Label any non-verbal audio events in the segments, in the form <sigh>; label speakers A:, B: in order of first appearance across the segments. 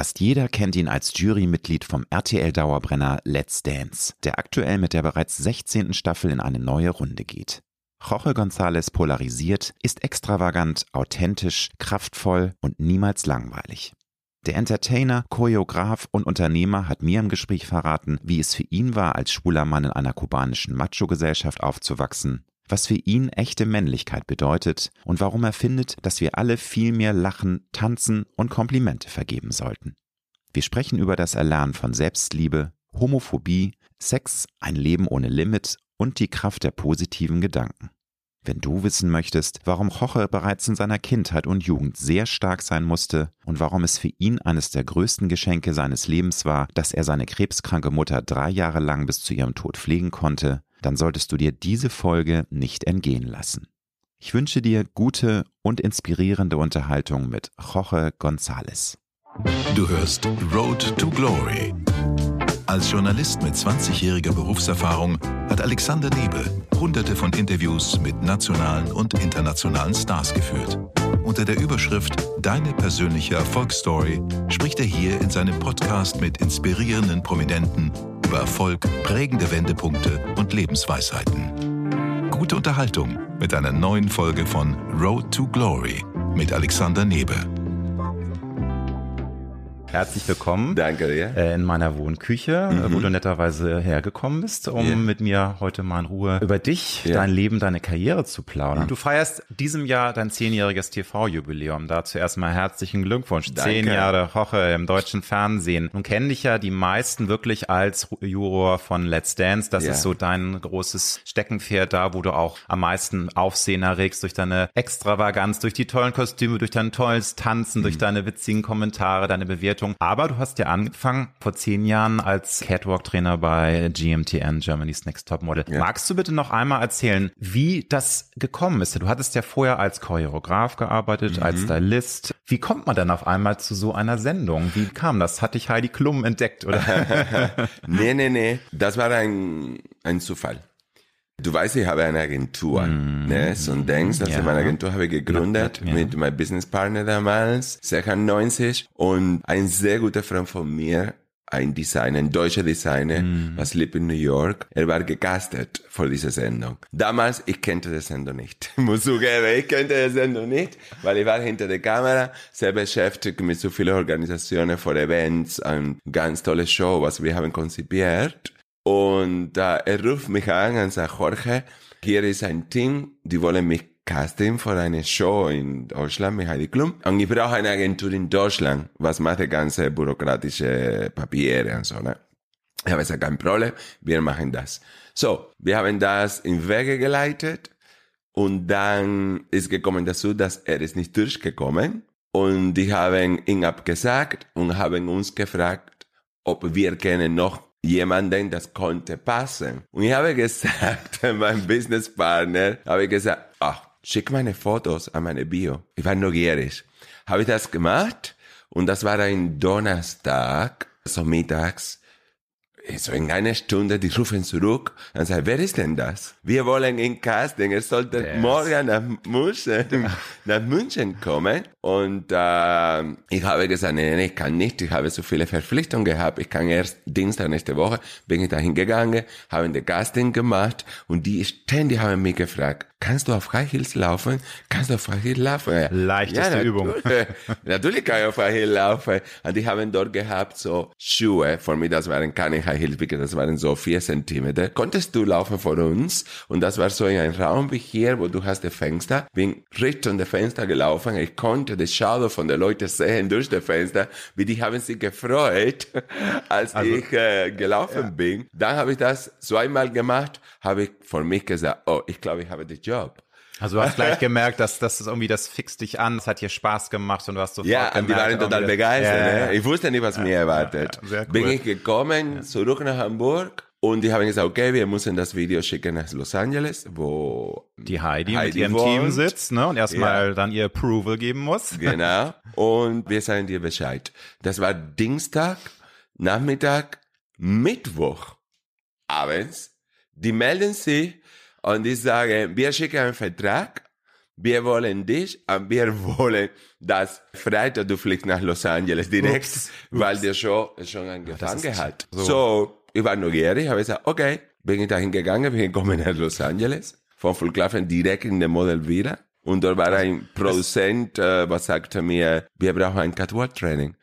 A: Fast jeder kennt ihn als Jurymitglied vom RTL-Dauerbrenner Let's Dance, der aktuell mit der bereits 16. Staffel in eine neue Runde geht. Jorge González polarisiert, ist extravagant, authentisch, kraftvoll und niemals langweilig. Der Entertainer, Choreograf und Unternehmer hat mir im Gespräch verraten, wie es für ihn war, als schwuler Mann in einer kubanischen Macho-Gesellschaft aufzuwachsen, was für ihn echte Männlichkeit bedeutet und warum er findet, dass wir alle viel mehr lachen, tanzen und Komplimente vergeben sollten. Wir sprechen über das Erlernen von Selbstliebe, Homophobie, Sex, ein Leben ohne Limit und die Kraft der positiven Gedanken. Wenn du wissen möchtest, warum Jorge bereits in seiner Kindheit und Jugend sehr stark sein musste und warum es für ihn eines der größten Geschenke seines Lebens war, dass er seine krebskranke Mutter drei Jahre lang bis zu ihrem Tod pflegen konnte, dann solltest du dir diese Folge nicht entgehen lassen. Ich wünsche dir gute und inspirierende Unterhaltung mit Jorge González.
B: Du hörst Road to Glory. Als Journalist mit 20-jähriger Berufserfahrung hat Alexander Nebe hunderte von Interviews mit nationalen und internationalen Stars geführt. Unter der Überschrift Deine persönliche Erfolgsstory spricht er hier in seinem Podcast mit inspirierenden Prominenten über Erfolg, prägende Wendepunkte und Lebensweisheiten. Gute Unterhaltung mit einer neuen Folge von Road to Glory mit Alexander Nebe.
A: Herzlich willkommen.
C: Danke dir.
A: Äh, in meiner Wohnküche, mhm. wo du netterweise hergekommen bist, um yeah. mit mir heute mal in Ruhe über dich, yeah. dein Leben, deine Karriere zu plaudern. Du feierst diesem Jahr dein zehnjähriges TV-Jubiläum. Dazu erstmal herzlichen Glückwunsch. Danke. Zehn Jahre Hoche im deutschen Fernsehen. Nun kennen dich ja die meisten wirklich als Juror von Let's Dance. Das yeah. ist so dein großes Steckenpferd da, wo du auch am meisten Aufsehen erregst durch deine Extravaganz, durch die tollen Kostüme, durch dein tolles Tanzen, mhm. durch deine witzigen Kommentare, deine Bewertung Begleitung. Aber du hast ja angefangen vor zehn Jahren als Catwalk-Trainer bei GMTN, Germany's Next Top Model. Ja. Magst du bitte noch einmal erzählen, wie das gekommen ist? Du hattest ja vorher als Choreograf gearbeitet, mhm. als Stylist. Wie kommt man dann auf einmal zu so einer Sendung? Wie kam das? Hat dich Heidi Klum entdeckt, oder? <laughs>
C: nee, nee, nee. Das war ein, ein Zufall. Du weißt, ich habe eine Agentur, mm. ne? So ein Dings, also ja. meine Agentur habe ich gegründet ja. mit meinem Businesspartner damals, 96 und ein sehr guter Freund von mir, ein Designer, ein deutscher Designer, mm. was lebt in New York. Er war gecastet für diese Sendung. Damals, ich kannte die Sendung nicht. <laughs> Ich muss zugeben, ich kannte die Sendung nicht, weil ich war hinter der Kamera, sehr beschäftigt mit so vielen Organisationen für Events, ein ganz tolles Show, was wir haben konzipiert. Und äh, er ruft mich an und sagt, Jorge, hier ist ein Team, die wollen mich casten für eine Show in Deutschland mit Heidi Klum. Und ich brauche eine Agentur in Deutschland, was macht die ganze bürokratische Papiere und so, ne? Ich habe gesagt, kein Problem, wir machen das. So, wir haben das in Wege geleitet und dann ist gekommen dazu, dass er ist nicht durchgekommen und die haben ihn abgesagt und haben uns gefragt, ob wir gerne noch jemanden, das konnte passen. Und ich habe gesagt, <laughs> mein Businesspartner, habe ich gesagt, ach, schick meine Fotos an meine Bio. Ich war neugierig. Habe ich das gemacht und das war ein Donnerstag, so mittags so in einer Stunde, die rufen zurück und sagen, wer ist denn das? Wir wollen ihn casten, er sollte yes. morgen nach München, <laughs> nach München kommen. Und äh, ich habe gesagt, nee, nee, ich kann nicht, ich habe so viele Verpflichtungen gehabt, ich kann erst Dienstag nächste Woche, bin ich dahin gegangen, haben den Casting gemacht und die ständig haben mich gefragt, kannst du auf High Heels laufen? Kannst du auf High Heels laufen?
A: Leichteste ja, Übung. <laughs>
C: natürlich kann ich auf High Heels laufen. Und die haben dort gehabt so Schuhe, für mich das waren keine High Heels, das waren so vier Zentimeter. Konntest du laufen vor uns? Und das war so in einem Raum wie hier, wo du hast das Fenster. Bin Richtung der Fenster gelaufen. Ich konnte das Shadow von den Leuten sehen durch das Fenster, wie die haben sich gefreut, <laughs> als also, ich äh, gelaufen ja. bin. Dann habe ich das zweimal gemacht, habe ich für mich gesagt, oh, ich glaube, ich habe den Job.
A: Also du hast gleich gemerkt, dass das irgendwie, das fixt dich an, es hat dir Spaß gemacht und du hast sofort
C: Ja, gemerkt, die waren total begeistert. Ja, ja. Ne? Ich wusste nicht, was ja, mir erwartet. Cool. Bin ich gekommen, zurück nach Hamburg und die haben gesagt, okay, wir müssen das Video schicken nach Los Angeles, wo
A: die Heidi, Heidi mit ihrem wohnt. Team sitzt, ne? Und erstmal ja. dann ihr Approval geben muss. <laughs>
C: Genau. Und wir sagen dir Bescheid. Das war Dienstag, Nachmittag, Mittwoch, abends. Die melden sich und die sagen, wir schicken einen Vertrag, wir wollen dich und wir <laughs> wollen, dass Freitag du fliegst nach Los Angeles direkt, ups, weil der Show schon angefangen hat. So. so, ich war neugierig, habe gesagt, okay, bin ich dahin gegangen, bin gekommen nach Los Angeles, von Flughafen direkt in den Model wieder. Und dort war ein Produzent, äh, was sagte mir, wir brauchen ein Catwalk-Training.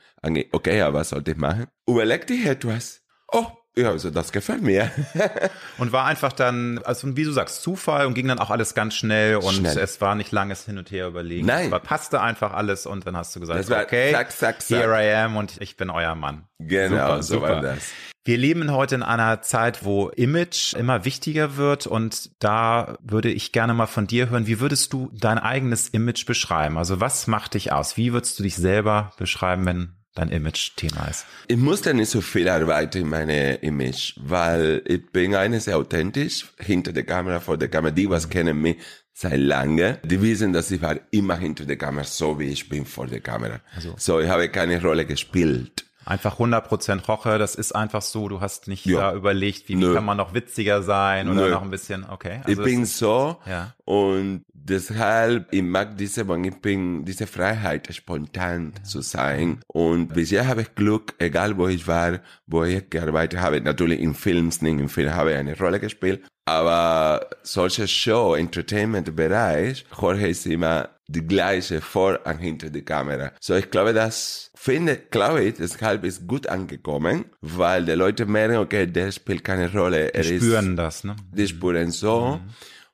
C: Okay, aber was sollte ich machen? Überleg dich etwas. Oh, ja, also das gefällt mir. <laughs>
A: und war einfach dann, also wie du sagst, Zufall und ging dann auch alles ganz schnell und schnell. es war nicht langes Hin und Her überlegen. Nein. Es passte einfach alles und dann hast du gesagt, war, okay, zack, zack, zack. here I am und ich bin euer Mann.
C: Genau, super, so super. war das.
A: Wir leben heute in einer Zeit, wo Image immer wichtiger wird und da würde ich gerne mal von dir hören, wie würdest du dein eigenes Image beschreiben? Also was macht dich aus? Wie würdest du dich selber beschreiben, wenn dein Image-Thema ist?
C: Ich musste nicht so viel arbeiten in meine Image, weil ich bin eine sehr authentisch, hinter der Kamera, vor der Kamera. Die, was kennen mich seit lange, die wissen, dass ich war immer hinter der Kamera, so wie ich bin vor der Kamera. Also. So, ich habe keine Rolle gespielt.
A: Einfach 100% Roche, das ist einfach so, du hast nicht ja. da überlegt, wie, wie kann man noch witziger sein oder Nö. noch ein bisschen, okay.
C: Also ich bin so ja. und deshalb, ich mag diese, ich bin, diese Freiheit, spontan ja. zu sein und bisher habe ich Glück, egal wo ich war, wo ich gearbeitet habe, natürlich in Films, nicht in Filmen habe ich eine Rolle gespielt, aber solche Show, Entertainment-Bereich, Jorge ist immer die gleiche vor und hinter die Kamera. So, ich glaube, das finde, glaube ich, deshalb ist gut angekommen, weil die Leute merken, okay, der spielt keine Rolle.
A: Er die spüren ist, das, ne?
C: Die spüren so. Mhm.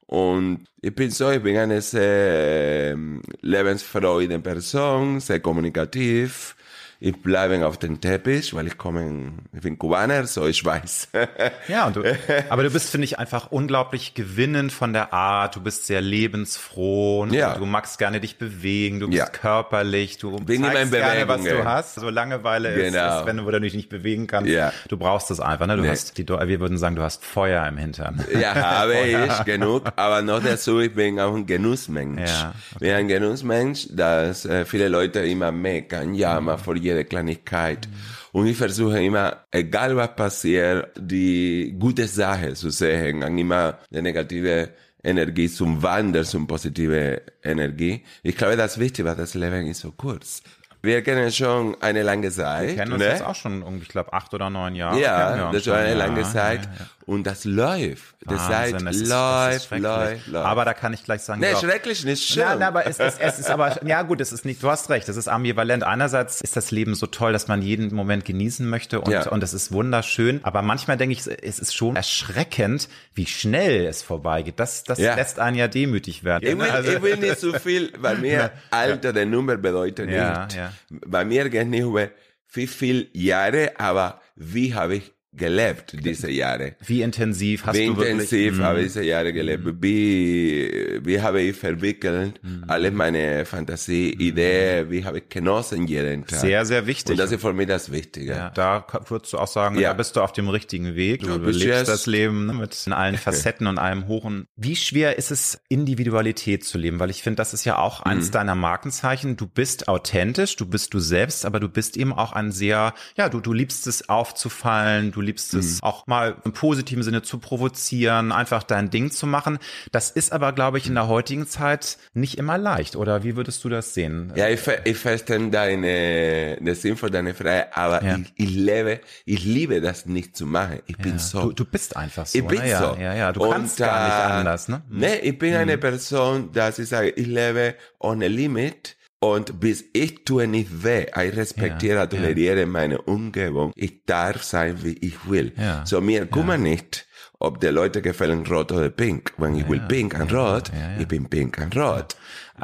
C: Und ich bin so, ich bin eine sehr ähm, lebensfreudige Person, sehr kommunikativ ich bleibe auf dem Teppich, weil ich komme, ich bin Kubaner, so ich weiß. <laughs>
A: ja, und du, aber du bist, finde ich, einfach unglaublich gewinnend von der Art. Du bist sehr lebensfroh, ja. du magst gerne dich bewegen, du bist ja. körperlich, du
C: Wegen zeigst
A: gerne, was du hast. So Langeweile genau. ist, ist, wenn du dich nicht bewegen kannst. Ja. Du brauchst es einfach, ne? Du nee. hast, die, wir würden sagen, du hast Feuer im Hintern.
C: Ja, <laughs> habe ich genug, aber noch dazu, ich bin auch ein Genussmensch. Ja, okay. Ich bin ein Genussmensch, dass äh, viele Leute immer meckern, ja, mal vor jedem jede Kleinigkeit. Und ich versuche immer, egal was passiert, die gute Sache zu sehen, und immer die negative Energie zum Wandern, zum positive Energie. Ich glaube, das Wichtige, weil das Leben ist so kurz. Wir kennen schon eine lange Zeit.
A: Wir kennen uns
C: ne?
A: jetzt auch schon, ich glaube, acht oder neun Jahre.
C: Ja, das ist schon eine lange Zeit. Ja, ja. Und das läuft. Das Wahnsinn, heißt, läuft, läuft, läuft.
A: Aber da kann ich gleich sagen,
C: nee, schrecklich nicht schön. Nein,
A: aber es, es, es ist aber, ja gut, es ist nicht, du hast recht, es ist ambivalent. Einerseits ist das Leben so toll, dass man jeden Moment genießen möchte und, ja. und es ist wunderschön. Aber manchmal denke ich, es ist schon erschreckend, wie schnell es vorbeigeht. Das, das ja. lässt einen ja demütig werden.
C: Ich will, also, ich will nicht so viel, bei mir <laughs> Alter der Nummer bedeutet nicht. Ja, Bei mir geht nicht über wie viele Jahre, aber wie habe ich gelebt diese Jahre.
A: Wie intensiv hast
C: wie
A: du
C: wirklich? Wie intensiv habe ich diese Jahre gelebt. Mm. Wie, wie habe ich verwickelt mm. alle meine Fantasie, mm. Ideen, wie habe ich genossen jeden Tag.
A: Sehr, sehr wichtig.
C: Und das ist für mich das Wichtige.
A: Ja, da würdest du auch sagen, ja. da bist du auf dem richtigen Weg. Du, du lebst das Leben ne, mit allen <laughs> Facetten und allem Hochen. Wie schwer ist es, Individualität zu leben? Weil ich finde, das ist ja auch eins mhm. deiner Markenzeichen. Du bist authentisch, du bist du selbst, aber du bist eben auch ein sehr, ja, du, du liebst es aufzufallen, du liebst es mhm. auch mal im positiven Sinne zu provozieren, einfach dein Ding zu machen. Das ist aber, glaube ich, in der heutigen Zeit nicht immer leicht. Oder wie würdest du das sehen?
C: Ja, ich, ich verstehe deine, den Sinn von deiner Frage, aber ja. ich, ich lebe, ich liebe das nicht zu machen. Ich ja. bin so.
A: Du, du bist einfach so.
C: Ich bin
A: ne?
C: so.
A: Ja, ja, du Und, kannst gar nicht äh, anders, ne?
C: Nee, ich bin mhm. eine Person, dass ich sage, ich lebe ohne Limit und bis ich tue nicht weh. Ich respektiere, ja, toleriere ja. meine Umgebung. Ich darf sein, wie ich will. Ja, so mir kümmert nicht, ob die Leute gefallen rot oder pink. Wenn ich will pink und rot, ich bin pink und rot.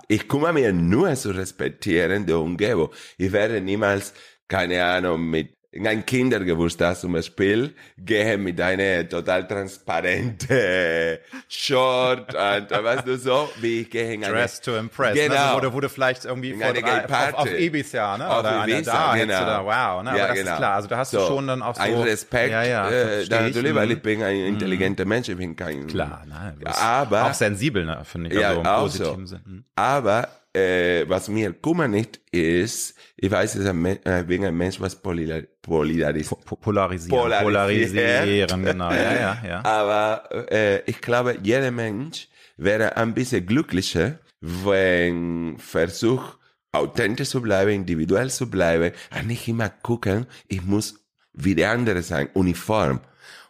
C: Ich kümmere mir nur zu respektieren die Umgebung. Ich werde niemals, keine Ahnung, mit ein Kindergeburtstag zum Beispiel, gehe mit einer total transparente <laughs> Short und weißt du so, wie ich gehe in
A: eine Dress to impress. Ne? Genau. Ne? Wurde, wurde vielleicht irgendwie
C: vor drei,
A: auf, auf Ibiza, ne? Auf Oder Ibiza, eine da, genau. Da, wow, ne? Aber ja, das genau. ist klar. Also da hast du so, schon dann auch so.
C: Ein Respekt, ja, ja, äh, natürlich, weil ich bin ein mhm. intelligenter mhm. Mensch, ich bin kein.
A: Klar, nein.
C: Aber.
A: Auch sensibel, ne? Finde ich, ja, also im positiven so. Sinn. Mhm.
C: Aber, äh, was mir kümmert nicht ist, ich weiß, es ist ein, äh, wegen ein Mensch, was polar, polaris
A: po polarisieren. Polarisieren. Polarisieren, genau, ja, ja, ja. <laughs>
C: Aber äh, ich glaube, jeder Mensch wäre ein bisschen glücklicher, wenn Versuch, authentisch zu bleiben, individuell zu bleiben, nicht immer gucken, ich muss wie der andere sein, uniform.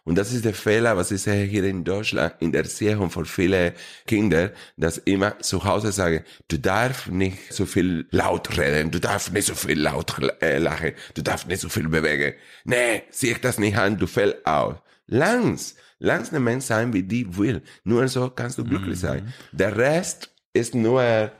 C: Und das ist der Fehler, was ich sehe hier in Deutschland, in der Erziehung von vielen Kindern, dass immer zu Hause sagen, du darfst nicht so viel laut reden, du darfst nicht so viel laut äh, lachen, du darfst nicht so viel bewegen. Nee, sieh ich das nicht an, du fällst aus. Langs, langs ein Mensch sein, wie die will. Nur so kannst du glücklich mhm. sein. Der Rest ist nur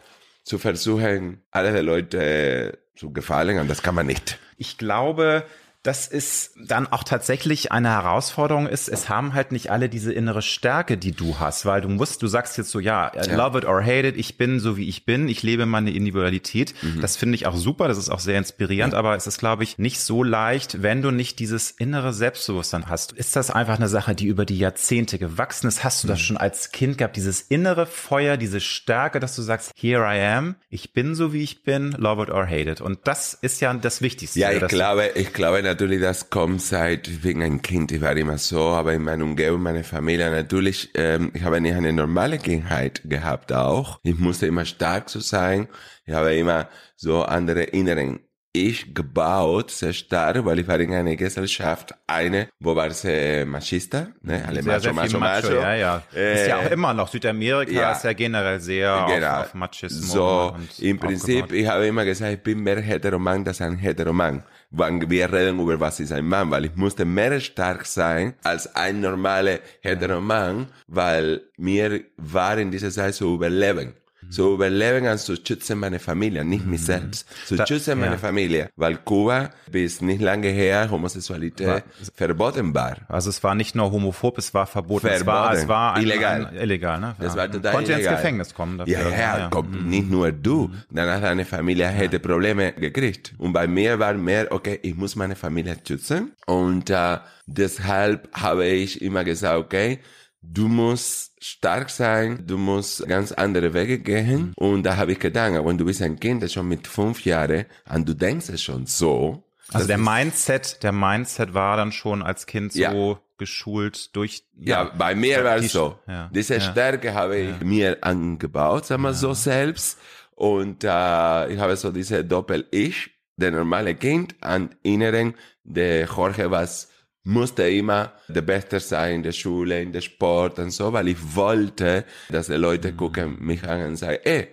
C: zu versuchen, alle Leute zu gefallen, und das kann man nicht.
A: Ich glaube, dass es dann auch tatsächlich eine Herausforderung ist. Es haben halt nicht alle diese innere Stärke, die du hast, weil du musst, du sagst jetzt so, ja, ja. love it or hate it, ich bin so wie ich bin, ich lebe meine Individualität. Mhm. Das finde ich auch super, das ist auch sehr inspirierend, mhm. aber es ist, glaube ich, nicht so leicht, wenn du nicht dieses innere Selbstbewusstsein hast. Ist das einfach eine Sache, die über die Jahrzehnte gewachsen ist? Hast du das mhm. schon als Kind gehabt, dieses innere Feuer, diese Stärke, dass du sagst, here I am, ich bin so wie ich bin, love it or hate it. Und das ist ja das Wichtigste.
C: Ja, ich glaube, ich glaube, natürlich, das kommt seit wegen ein Kind. Ich war immer so, aber in meiner Umgebung, meine Familie natürlich. Ähm, ich habe nicht eine normale Kindheit gehabt auch. Ich musste immer stark zu sein. Ich habe immer so andere inneren ich gebaut, sehr stark, weil ich war in einer Gesellschaft, eine, wo war es äh, Machista, ne?
A: Alle sehr, macho, sehr macho, macho, macho, Ja, ja. Äh, ist ja auch immer noch. Südamerika ja, ist ja generell sehr genau. auf, auf Machismo.
C: So, im Prinzip, ich habe immer gesagt, ich bin mehr Heteroman als ein Heteroman. Wenn wir reden über was ist ein Mann, weil ich musste mehr stark sein als ein normaler Heteroman, weil mir war in dieser Zeit so überleben zu überleben und zu schützen meine Familie, nicht mich mhm. selbst. Zu da, schützen meine ja. Familie, weil Kuba bis nicht lange her Homosexualität war, verboten war.
A: Also es war nicht nur homophob, es war verboten.
C: verboten. Es war, es war
A: ein, illegal. Ein, illegal, ne?
C: Das war total
A: Konnte
C: illegal.
A: ins Gefängnis kommen
C: dafür. Ja, ja, ja. Kommt, mhm. nicht nur du. Mhm. Danach deine Familie hätte Probleme gekriegt. Und bei mir war mehr, okay, ich muss meine Familie schützen. Und äh, deshalb habe ich immer gesagt, okay, du musst stark sein, du musst ganz andere Wege gehen. Und da habe ich gedacht, wenn du bist ein Kind, das schon mit fünf Jahren, und du denkst es schon so.
A: Also der Mindset, der Mindset war dann schon als Kind so ja. geschult durch.
C: Ja, ja bei mir war es so. Ja, Diese ja, Stärke habe ich mir angebaut, sagen wir so selbst. Und äh, ich habe so diese Doppel-Ich, der normale Kind, und inneren, der Jorge was musste immer der Beste sein in der Schule, in der Sport und so, weil ich wollte, dass die Leute mhm. gucken mich an und sagen, ey,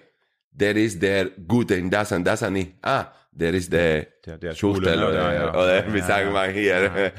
C: der ist der Gute in das und das und ich, ah, der ist der,
A: der, der Schule, ne?
C: oder,
A: ja,
C: oder ja, wie sagen wir hier.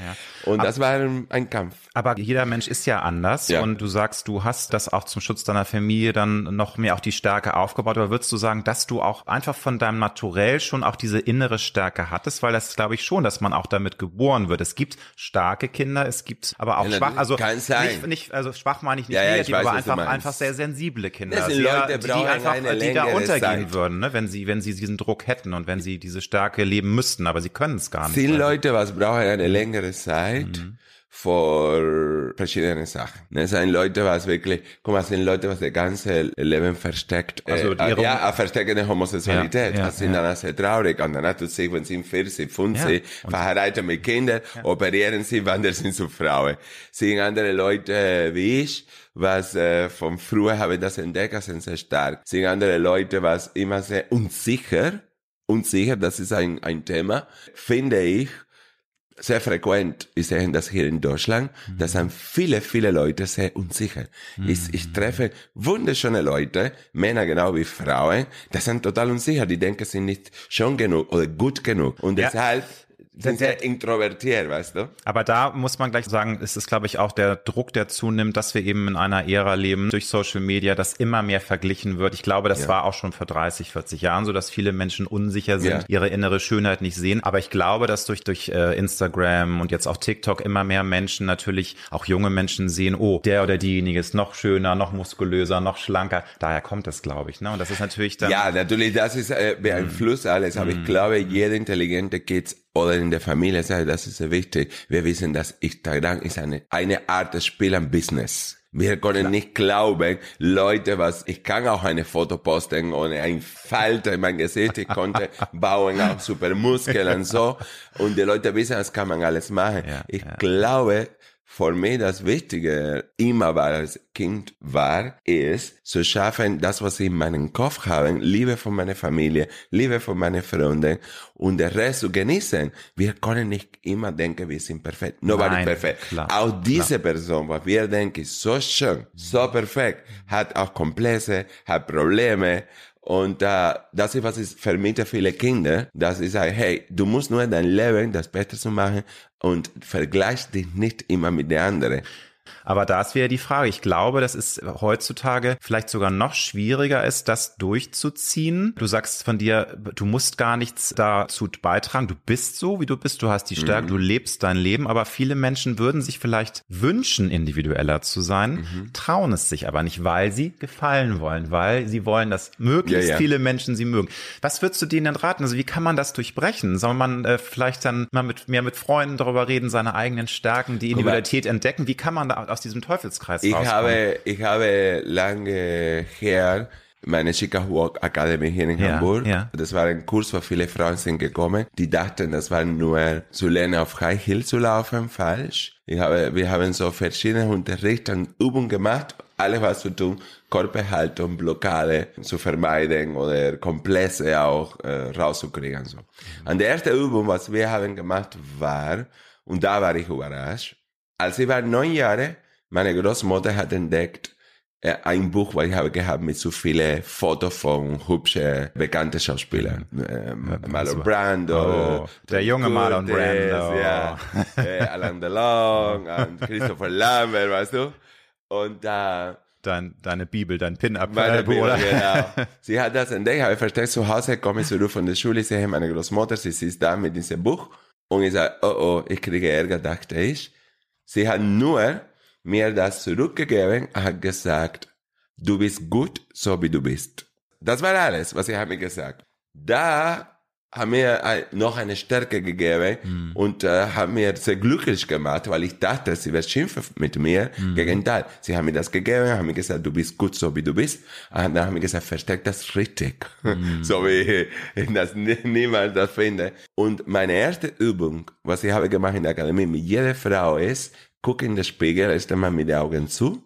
C: Und das war ein Kampf.
A: Aber jeder Mensch ist ja anders ja. und du sagst, du hast das auch zum Schutz deiner Familie dann noch mehr auch die Stärke aufgebaut. Aber würdest du sagen, dass du auch einfach von deinem Naturell schon auch diese innere Stärke hattest? Weil das glaube ich schon, dass man auch damit geboren wird. Es gibt starke Kinder, es gibt aber auch ja, schwach, also nicht, nicht, also schwach meine ich nicht
C: ja, negativ,
A: weiß, aber einfach, einfach sehr sensible Kinder.
C: Sind Leute,
A: die, die einfach, die da untergehen Zeit. würden, ne? wenn sie, wenn sie diesen Druck hätten und wenn sie diese Stärke leben müssten, aber sie können es gar nicht.
C: Viele Leute, was brauchen eine längere Zeit. Mhm vor verschiedene Sachen. Es sind Leute, was wirklich, guck mal, sind Leute, was das ganze Leben versteckt, also äh, ja, versteckende Homosexualität. Ja, ja, das sind ja. dann sehr traurig. Und dann hat du sich, wenn sie 40, 50, ja. verheiratet mit Kindern, operieren sie, <laughs> wandern sie zu Frauen. Sind andere Leute wie ich, was äh, von früher habe ich das entdeckt, sind sehr stark. Sind andere Leute, was immer sehr unsicher, unsicher, das ist ein, ein Thema, finde ich, sehr frequent, ich sehe das hier in Deutschland, mhm. da sind viele, viele Leute sehr unsicher. Mhm. Ich, ich treffe wunderschöne Leute, Männer genau wie Frauen, das sind total unsicher, die denken, sie sind nicht schon genug oder gut genug. Und ja. deshalb sind sehr introvertiert, weißt du?
A: Aber da muss man gleich sagen, ist es, glaube ich, auch der Druck, der zunimmt, dass wir eben in einer Ära leben durch Social Media, dass immer mehr verglichen wird. Ich glaube, das ja. war auch schon vor 30, 40 Jahren so, dass viele Menschen unsicher sind, ja. ihre innere Schönheit nicht sehen. Aber ich glaube, dass durch, durch äh, Instagram und jetzt auch TikTok immer mehr Menschen natürlich, auch junge Menschen sehen, oh, der oder diejenige ist noch schöner, noch muskulöser, noch schlanker. Daher kommt das, glaube ich. Ne? Und das ist natürlich dann.
C: Ja, natürlich, das ist äh, beeinflusst alles. Aber ich mhm. glaube, jeder Intelligente geht's oder in der Familie sage, das ist sehr wichtig. Wir wissen, dass Instagram ist eine, eine Art des Spiel am Business. Wir können Klar. nicht glauben, Leute, was, ich kann auch eine Foto posten ohne ein Falter in mein Gesicht, ich konnte bauen <laughs> auch super Muskeln und so. Und die Leute wissen, das kann man alles machen. Ja, ich ja. glaube, für mich das Wichtige immer war als Kind war, ist zu schaffen, das, was ich in meinem Kopf habe, Liebe von meiner Familie, Liebe von meinen Freunden und der Rest zu genießen. Wir können nicht immer denken, wir sind perfekt. Nobody
A: Nein,
C: perfekt.
A: klar,
C: auch diese Person, was wir denken, ist so schön, so perfekt, hat auch Komplexe, hat Probleme, und äh, das ist, was für mich viele Kinder, dass ich sage, hey, du musst nur dein Leben das Beste zu machen und vergleich dich nicht immer mit der anderen.
A: Aber da ist wieder die Frage. Ich glaube, dass es heutzutage vielleicht sogar noch schwieriger ist, das durchzuziehen. Du sagst von dir, du musst gar nichts dazu beitragen. Du bist so, wie du bist. Du hast die Stärke, mhm. du lebst dein Leben. Aber viele Menschen würden sich vielleicht wünschen, individueller zu sein, mhm. trauen es sich aber nicht, weil sie gefallen wollen, weil sie wollen, dass möglichst ja, ja. viele Menschen sie mögen. Was würdest du denen denn raten? Also wie kann man das durchbrechen? Soll man äh, vielleicht dann mal mit mehr mit Freunden darüber reden, seine eigenen Stärken, die Individualität entdecken? Wie kann man da aus diesem Teufelskreis
C: ich habe, ich habe lange her meine Chica Walk Academy hier in ja, Hamburg. Ja. Das war ein Kurs, wo viele Frauen sind gekommen, die dachten, das war nur zu lernen, auf High Hill zu laufen. Falsch. Ich habe, wir haben so verschiedene Unterricht und Übungen gemacht. Alles was zu tun, Körperhaltung, Blockade zu vermeiden oder Komplexe auch äh, rauszukriegen. So. Und die erste Übung, was wir haben gemacht, war, und da war ich überrascht, als ich war neun Jahre, meine Großmutter hat entdeckt, äh, ein Buch, was ich habe gehabt mit so vielen Fotos von hübschen, bekannten Schauspielern. Ähm, ja, Marlon Brando.
A: Oh, der junge Marlon Brando.
C: Ja, <laughs> äh, Alain Delon und Christopher Lambert, weißt du? Und da... Äh,
A: Dein, deine Bibel, dein Pin-Up.
C: Meine Bibel, oder? genau. <laughs> Sie hat das entdeckt, habe ich versteckt zu Hause, komme ich zurück von der Schule, ich sehe meine Großmutter, sie ist da mit diesem Buch. Und ich sage, oh oh, ich kriege Ärger, dachte ich. Sie hat nur mir das zurückgegeben, hat gesagt, du bist gut, so wie du bist. Das war alles, was er mir gesagt. Da haben mir noch eine Stärke gegeben mm. und äh, haben mir sehr glücklich gemacht, weil ich dachte, sie wird schimpfen mit mir. Mm. Gegenteil, sie haben mir das gegeben, haben mir gesagt, du bist gut, so wie du bist. Und dann haben mir gesagt, versteck das richtig, mm. <laughs> so wie ich das niemals das finde. Und meine erste Übung, was ich habe gemacht in der Akademie mit jeder Frau ist, guck in den Spiegel, erst einmal mit den Augen zu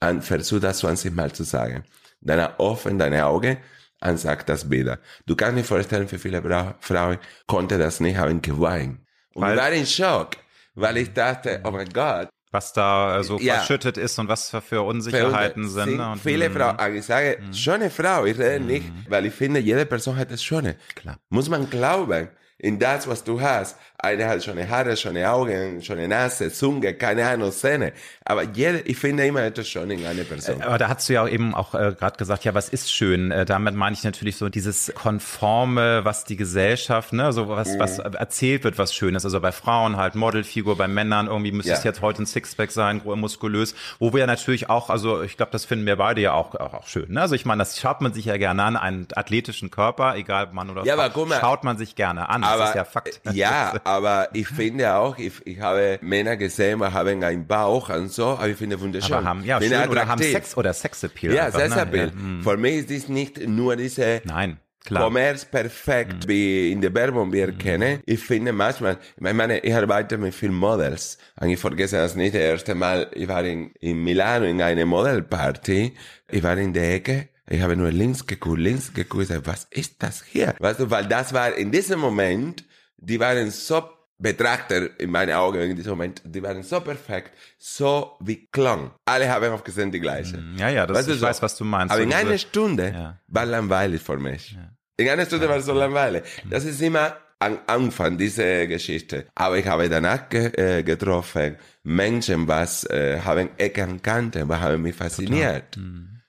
C: und versuch das 20 Mal zu sagen. Dann offen deine Augen und sag das wieder. Du kannst dir vorstellen, für viele Frauen konnte das nicht haben geweint. Und weil, ich war in Schock, weil ich dachte, oh mein Gott.
A: Was da so ja. verschüttet ist und was für Unsicherheiten sind. sind
C: und, viele Frauen, ich sage, mh. schöne Frau, ich rede mh. nicht, weil ich finde, jede Person hat es schöne. Klar. Muss man glauben in das, was du hast. Eine hat schöne Haare, schöne Augen, schöne Nase, Zunge, keine Ahnung, Zähne. Aber jede, ich finde immer etwas schön in einer Person.
A: Aber da hast du ja eben auch äh, gerade gesagt, ja, was ist schön? Äh, damit meine ich natürlich so dieses Konforme, was die Gesellschaft, ne, so was, mhm. was erzählt wird, was schön ist. Also bei Frauen halt Modelfigur, bei Männern irgendwie müsste ja. es jetzt heute ein Sixpack sein, muskulös, wo wir natürlich auch, also ich glaube, das finden wir beide ja auch, auch, auch schön. Ne? Also ich meine, das schaut man sich ja gerne an, einen athletischen Körper, egal Mann oder
C: ja, Frau, aber guck mal,
A: schaut man sich gerne an.
C: Aber,
A: das ist ja Fakt.
C: Ja, aber ich finde auch, ich, ich habe Männer gesehen, die haben einen Bauch und so, aber ich finde wunderschön.
A: Aber haben, ja, schön, oder haben Sex oder Sexappeal.
C: Ja, Sexappeal. Ne? Hm. Für mich ist es nicht nur diese
A: Nein. Klar.
C: Commerce perfekt, mhm. wie in der Werbung wir mhm. kennen. Ich finde manchmal, ich meine, ich arbeite mit vielen Models. Und ich vergesse das nicht. Das erste Mal, ich war in, in Milano in einer Modelparty. Ich war in der Ecke. Ich habe nur links geguckt, links geguckt. Ich sage, was ist das hier? Weißt du, weil das war in diesem Moment, die waren so Betrachter in meinen Augen in diesem Moment, die waren so perfekt, so wie Klang. Alle haben aufgesehen die gleiche.
A: Mm, ja, ja, das, weißt ich so? weiß, was du meinst.
C: Aber in einer Stunde ja. war langweilig für mich. Ja. In einer Stunde ja. war es so langweilig. Das ist immer am Anfang dieser Geschichte. Aber ich habe danach ge äh, getroffen Menschen, was äh, haben Ecken kannten, was haben mich fasziniert. Mhm.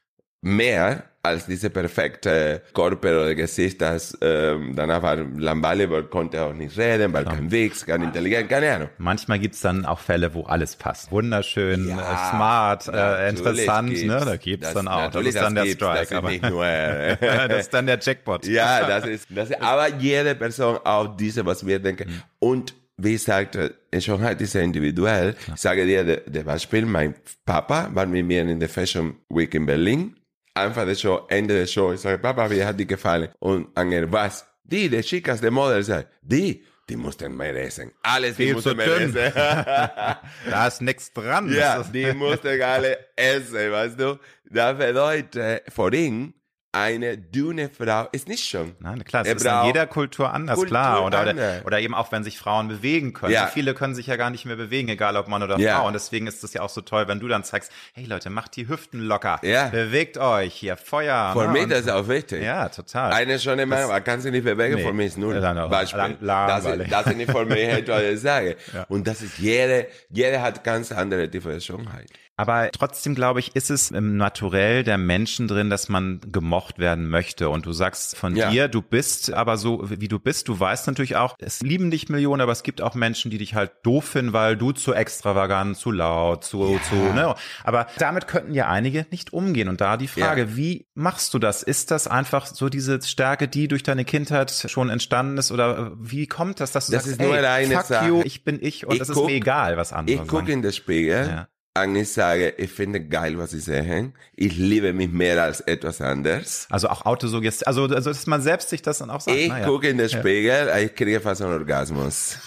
C: Mehr als diese perfekte Körper oder Gesicht, das ähm, danach war weil konnte auch nicht reden, weil kein Weg, kein intelligent, keine Ahnung.
A: Manchmal gibt's dann auch Fälle, wo alles passt. Wunderschön, ja, äh, smart, äh, interessant, ne? Da gibt's das, dann auch. Das ist dann der Strike. Das aber, nur, äh, <laughs> das ist dann der Jackpot. <laughs>
C: Ja, das ist, das ist aber jede Person auch diese, was wir denken. Mhm. Und wie ich sagte, Schönheit ist ja individuell. Ja. Ich sage dir, der Beispiel, mein Papa war mit mir in der Fashion Week in Berlin Anfang der Show, Ende der Show. Ich sage, Papa, wie hat dir gefallen? Und Angel, was? Die, die Chicas, die Models, die, die mussten mehr essen. Alles,
A: Viel
C: die mussten
A: zu
C: mehr
A: dünn.
C: essen. <laughs>
A: Da ist nichts dran.
C: ja, die mussten alle essen, weißt du. Das bedeutet, ihn, eine dünne Frau ist nicht schon.
A: Nein, klar, es
C: Er
A: ist in jeder Kultur anders,
C: Kultur
A: klar. Oder, oder,
C: anders.
A: oder eben auch, wenn sich Frauen bewegen können.
C: Ja.
A: So viele können sich ja gar nicht mehr bewegen, egal ob Mann oder
C: Ja.
A: Frau. Und deswegen ist es ja auch so toll, wenn du dann zeigst, hey Leute, macht die Hüften locker.
C: Ja.
A: Bewegt euch hier, Feuer.
C: Für
A: ne?
C: mich das ist auch wichtig.
A: Ja, total.
C: Eine schon immer, man kann sich nicht bewegen,
A: Nee.
C: für mich ist null.
A: Ja, dann
C: Beispiel.
A: lang-
C: Das,
A: langweilig.
C: ist- das ist nicht für mich, etwas ich sage. Und das ist jede, jeder hat ganz andere Schönheit.
A: Aber trotzdem, glaube ich, ist es im Naturell der Menschen drin, dass man gemocht werden möchte. Und du sagst von
C: Ja.
A: dir, du bist aber so, wie du bist. Du weißt natürlich auch, es lieben dich Millionen, aber es gibt auch Menschen, die dich halt doof finden, weil du zu extravagant, zu laut, zu, zu, ne? Aber damit könnten ja einige nicht umgehen. Und da die Frage,
C: Ja.
A: wie machst du das? Ist das einfach so diese Stärke, die durch deine Kindheit schon entstanden ist? Oder wie kommt das, dass du
C: Das
A: sagst,
C: ist nur
A: ey, fuck
C: Sache.
A: you, ich bin ich und
C: guck-
A: ist mir egal, was andere
C: Ich gucke in den Spiegel
A: Ja.
C: und ich sage, ich finde geil, was ich sehe. Ich liebe mich mehr als etwas anderes.
A: Also auch Autosuggestion, also, also dass man selbst sich das dann auch sagt.
C: Ich
A: naja.
C: gucke in den Spiegel, ich kriege fast einen Orgasmus.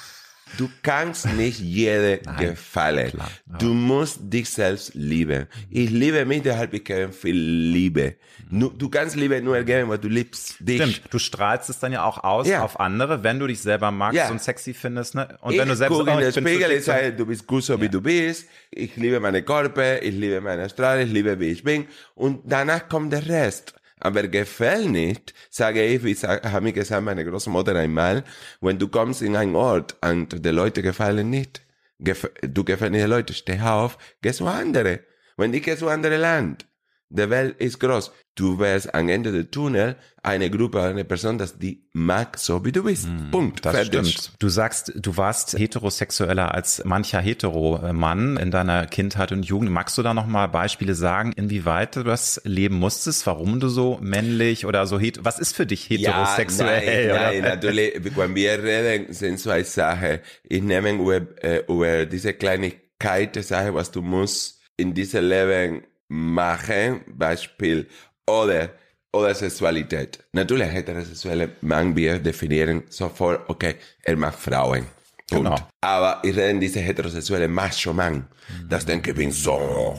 C: Du kannst nicht jede gefallen. Du musst dich selbst lieben. Ich liebe mich, deshalb ich gebe viel Liebe. Nu- Du kannst Liebe nur geben, weil du liebst dich.
A: Stimmt, du strahlst es dann ja auch aus
C: Ja.
A: auf andere, wenn du dich selber magst
C: Ja.
A: und sexy findest. Ne? Und
C: ich
A: wenn du selbst
C: gucke in den Spiegel, ich sage, du bist gut so wie du bist. Ich liebe meine Körper, ich liebe meine Strahlung, ich liebe wie ich bin. Und danach kommt der Rest. Aber gefällt nicht, sage ich, wie habe ich gesagt, meine Großmutter einmal, wenn du kommst in einen Ort und die Leute gefallen nicht, gef du gefällt nicht die Leute, steh auf, geh zu andere. Wenn ich gehe zu andere Land, die Welt ist groß. Du wirst am Ende des Tunnel eine Gruppe, eine Person, das die mag, so wie du bist. Punkt.
A: Hm, Das
C: Fertig.
A: stimmt. Du sagst, du warst heterosexueller als mancher Hetero-Mann in deiner Kindheit und Jugend. Magst du da noch mal Beispiele sagen, inwieweit du das leben musstest, warum du so männlich oder so het was ist für dich heterosexuell?
C: Ja, nein, nein, natürlich, wenn wir reden, sind zwei Sachen. Ich nehme über, über diese Kleinigkeiten Sache, was du musst in diesem Leben machen, Beispiel, oder, oder Sexualität. Natürlich, heterosexuelle Mann, wir definieren sofort, okay, er mag Frauen. Punkt.
A: Genau.
C: Aber ich rede diese heterosexuelle Macho-Mann. Das denke ich bin so,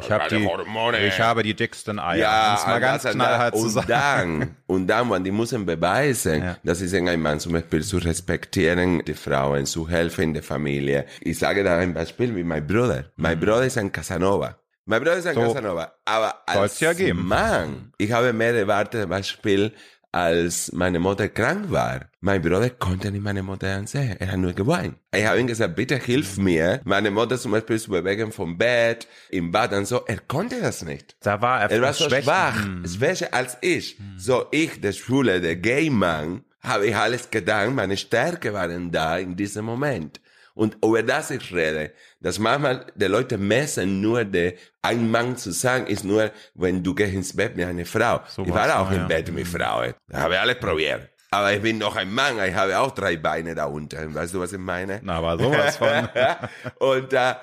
A: Ich, hab die, ich habe die dicksten Eier.
C: ja,
A: mal
C: und
A: ganz
C: und
A: knallhart
C: das.
A: zu
C: und
A: sagen.
C: dann, und dann, wenn die müssen beweisen,
A: Ja.
C: dass sie ein Mann zum Beispiel zu respektieren, die Frauen, zu helfen in der Familie. Ich sage da ein Beispiel wie mein Bruder. Mein Bruder ist ein Casanova. Mein Bruder ist ein.
A: So.
C: Casanova. Aber als
A: ja geben.
C: Mann, ich habe mehr erwartet, zum Beispiel, als meine Mutter krank war. Mein Bruder konnte nicht meine Mutter ansehen. Er hat nur geweint. Ich habe ihm gesagt, bitte hilf mir, meine Mutter zum Beispiel zu bewegen vom Bett, im Bad und so. Er konnte das nicht.
A: Da war er,
C: Er war so
A: schwächer.
C: schwach, schwächer als ich. So ich, der Schwule, der Gay-Mann, habe ich alles getan, meine Stärke waren da in diesem Moment. Und über das ich rede, dass manchmal die Leute messen nur, der ein Mann zu sagen, ist nur, wenn du gehst ins Bett mit einer Frau. ich
A: war's
C: war auch
A: noch,
C: im
A: ja.
C: Bett mit Frauen. Da habe ich alles probiert. Aber ich bin noch ein Mann, ich habe auch drei Beine da unten. Weißt du, was ich meine?
A: Na, aber sowas von. <laughs>
C: und äh,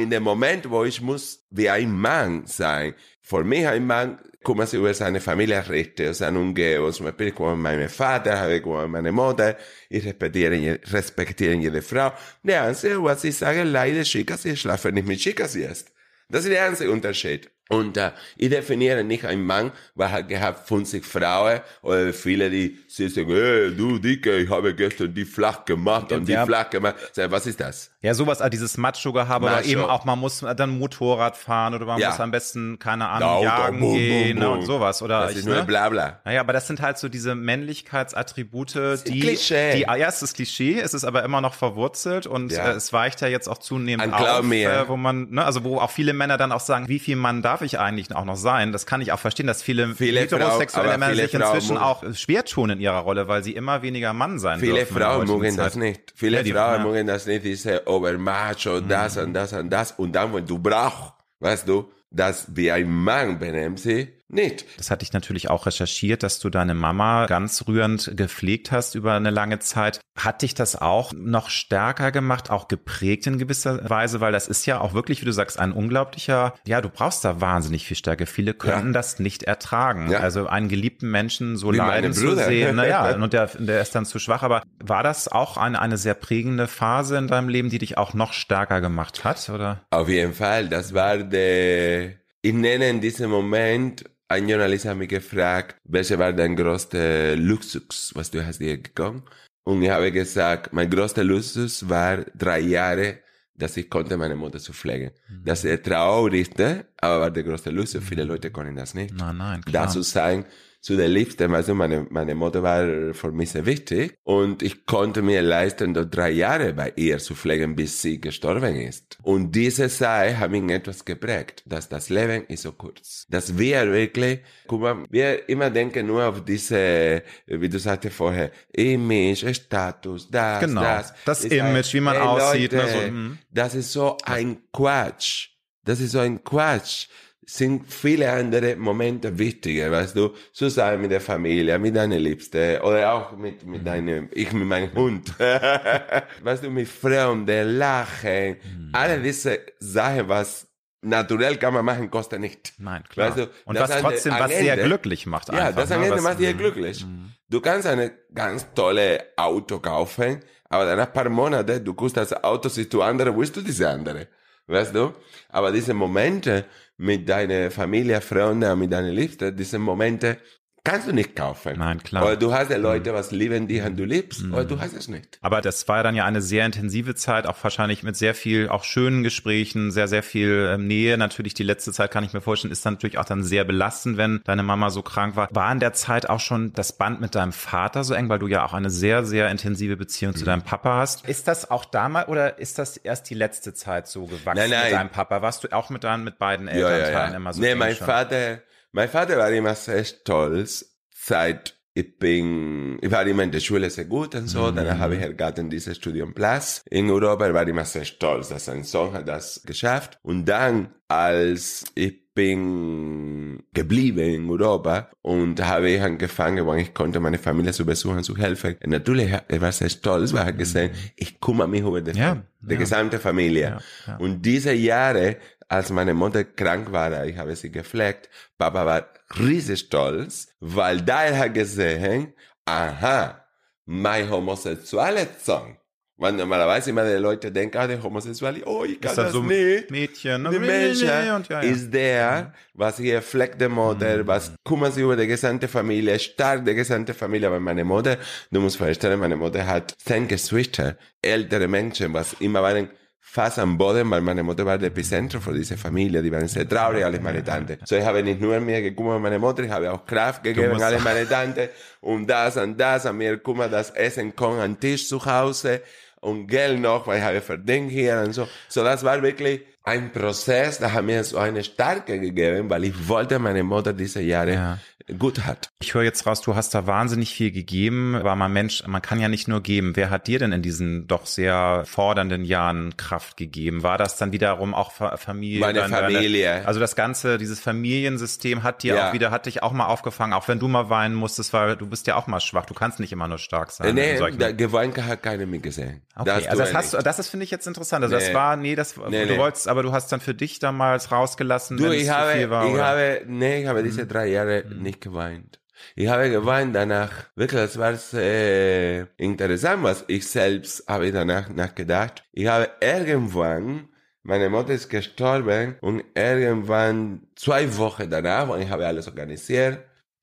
C: in dem Moment, wo ich muss wie ein Mann sein, für mich ein Mann kümmert sich über seine Familienrechte, seine Umgebung. Zum Beispiel, ich kümmere mich um meinen Vater, ich kümmere mich um meine Mutter, ich respektiere, je- respektiere jede Frau. Der einzige, was ich sage, leider Chicas, ich schlafe nicht mit Chicas jetzt. Das ist der einzige Unterschied. Und äh, ich definiere nicht einen Mann, weil er gehabt 50 Frauen oder viele, die sie sagen, hey, du Dicke, ich habe gestern die flach gemacht und die
A: Ja.
C: flach gemacht. Sag, was ist das?
A: Ja, sowas, also dieses Macho-Gehabe oder
C: Macho.
A: eben auch, man muss dann Motorrad fahren oder man
C: Ja.
A: muss am besten, keine Ahnung,
C: Auto,
A: jagen
C: bum,
A: gehen ne,
C: bum.
A: und sowas. Oder
C: Das
A: ich,
C: ist nur
A: ne?
C: Blabla.
A: Naja, aber das sind halt so diese Männlichkeitsattribute, die,
C: Klischee.
A: die, ah, ja, es ist Klischee, es ist aber immer noch verwurzelt und
C: Ja.
A: äh, es weicht ja jetzt auch zunehmend
C: An
A: auf, äh, wo man, ne, also wo auch viele Männer dann auch sagen, wie viel Mann darf ich eigentlich auch noch sein? Das kann ich auch verstehen, dass viele,
C: Viele
A: heterosexuelle Männer sich inzwischen auch schwer tun in ihrer Rolle, weil sie immer weniger Mann sein
C: Viele
A: dürfen.
C: Frauen mögen das nicht. Viele
A: Ja,
C: Frauen
A: ja.
C: Mögen das nicht, diese Overmacho, das und das und das. Und dann, wenn du brauchst, weißt du, dass wie ein Mann benehmen sie, nicht.
A: Das hatte ich natürlich auch recherchiert, dass du deine Mama ganz rührend gepflegt hast über eine lange Zeit. Hat dich das auch noch stärker gemacht, auch geprägt in gewisser Weise, weil das ist ja auch wirklich, wie du sagst, ein unglaublicher, ja, du brauchst da wahnsinnig viel Stärke. Viele können ja. das nicht ertragen. Ja. Also einen geliebten Menschen so wie leiden zu sehen, naja, <laughs> und der, der ist dann zu schwach. Aber war das auch eine, eine sehr prägende Phase in deinem Leben, die dich auch noch stärker gemacht hat, oder?
C: Auf jeden Fall. Das war der, ich nenne in diesem Moment ein Journalist hat mich gefragt, welcher war dein größter Luxus, was du hast dir gegangen? Und ich habe gesagt, mein größter Luxus war drei Jahre, dass ich konnte meine Mutter zu pflegen. Mhm. Das ist der traurigste, aber war der größte Luxus. Viele Leute können das nicht.
A: Nein, nein, klar.
C: Das zu sein, zu der Liebsten. Also meine, meine Mutter war für mich sehr wichtig und ich konnte mir leisten, dort drei Jahre bei ihr zu pflegen, bis sie gestorben ist. Und diese Zeit hat mich etwas geprägt, dass das Leben ist so kurz. Dass wir wirklich, guck mal, wir immer denken nur auf diese, wie du sagte vorher, Image, Status, das,
A: genau,
C: das.
A: Das Image, ein, wie man hey, aussieht.
C: Leute, ne, so, hm. das ist so ein Quatsch. Das ist so ein Quatsch sind viele andere Momente wichtiger, weißt du, zu sein mit der Familie, mit deiner Liebste oder auch mit, mit mhm. deinem, ich mit meinem Hund, <laughs> weißt du, mit Freunden, Lachen, mhm. alle diese Sachen, was naturell kann man machen, kostet nicht.
A: Nein, klar. Weißt du, und was trotzdem was sehr glücklich macht einfach.
C: Ja, das am ne? Ende macht sehr glücklich. Mhm. Du kannst eine ganz tolle Auto kaufen, aber dann nach ein paar Monaten, du guckst das Auto, siehst du andere, willst du diese andere? Weißt du? Aber diese Momente, mit deiner Familie, Freunden, mit deiner Liebste, diese Momente kannst du nicht kaufen.
A: Nein, klar.
C: Oder du hast ja Leute, mhm. was lieben die und du liebst, mhm. oder du hast es nicht.
A: Aber das war dann ja eine sehr intensive Zeit, auch wahrscheinlich mit sehr viel, auch schönen Gesprächen, sehr, sehr viel ähm, Nähe. Natürlich die letzte Zeit kann ich mir vorstellen, ist dann natürlich auch dann sehr belastend, wenn deine Mama so krank war. War in der Zeit auch schon das Band mit deinem Vater so eng, weil du ja auch eine sehr, sehr intensive Beziehung mhm. zu deinem Papa hast. Ist das auch damals oder ist das erst die letzte Zeit so gewachsen nein, nein. mit deinem Papa? Warst du auch mit deinen, mit beiden Elternteilen ja, ja, ja. immer so?
C: Nee, mein schon? Vater mein Vater war immer sehr stolz, seit ich bin, ich war immer in der Schule sehr gut und so, mhm. dann habe ich ergatten dieses Studium Plus in Europa, ich war immer sehr stolz, dass sein Sohn hat das geschafft. Und dann, als ich bin geblieben in Europa und habe ich angefangen, wo ich konnte meine Familie zu besuchen, zu helfen. Und natürlich, er war sehr stolz, weil er gesehen, ich kümmere mich über die, ja, die ja. gesamte Familie. Ja, und diese Jahre als meine Mutter krank war, ich habe sie gepflegt, Papa war riesig stolz, weil da er hat gesehen, aha, mein homosexueller Song. Weil normalerweise immer die Leute denken, ah, der Homosexuelle, oh, ich kann das so nicht.
A: Mädchen,
C: die Mädchen ja, ja. ist der, was hier pflegt die Mutter, mhm. was kümmert sich über die gesamte Familie, stark die gesamte Familie. Aber meine Mutter, du musst vorstellen, meine Mutter hat zehn Geschwister, ältere Menschen, was immer waren, fast am Boden, weil meine Mutter war der Epizentrum für diese Familie. Die waren sehr traurig, alle meine Tante. So, ich habe nicht nur mir gekümmert meine Mutter, ich habe auch Kraft gegeben, alle meine Tante. Und das und das, an mir kümmert, das Essen kommt an Tisch zu Hause und Geld noch, weil ich habe verdient hier und so. So, das war wirklich ein Prozess, da hat mir so eine Stärke gegeben, weil ich wollte meine Mutter diese Jahre ja gut hat.
A: Ich höre jetzt raus, du hast da wahnsinnig viel gegeben, aber man Mensch, man kann ja nicht nur geben. Wer hat dir denn in diesen doch sehr fordernden Jahren Kraft gegeben? War das dann wiederum auch Familie?
C: Meine Familie.
A: Deine, also das ganze, dieses Familiensystem hat dir ja. auch wieder, hat dich auch mal aufgefangen, auch wenn du mal weinen musstest, weil du bist ja auch mal schwach. Du kannst nicht immer nur stark sein.
C: Nee, da, geweint hat keiner mehr gesehen.
A: Okay, das also das hast du, das ist, finde ich jetzt interessant. Also nee. das war, nee, das, nee, du nee. wolltest, aber du hast dann für dich damals rausgelassen,
C: du, ich habe, war, ich oder? habe, nee, ich habe diese mhm. drei Jahre mhm. Nicht geweint. Ich habe geweint danach. Wirklich, das war äh, interessant, was ich selbst habe danach nachgedacht. Ich habe irgendwann, meine Mutter ist gestorben und irgendwann zwei Wochen danach, und ich habe alles organisiert,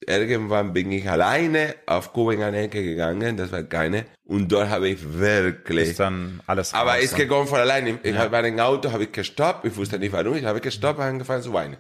C: irgendwann bin ich alleine auf Kuba in eine Ecke gegangen, das war keine, und dort habe ich wirklich...
A: Ist dann alles
C: Aber ist gegangen von alleine. Ich ja. war im Auto, habe ich gestoppt, ich wusste nicht warum, ich habe gestoppt und angefangen zu weinen.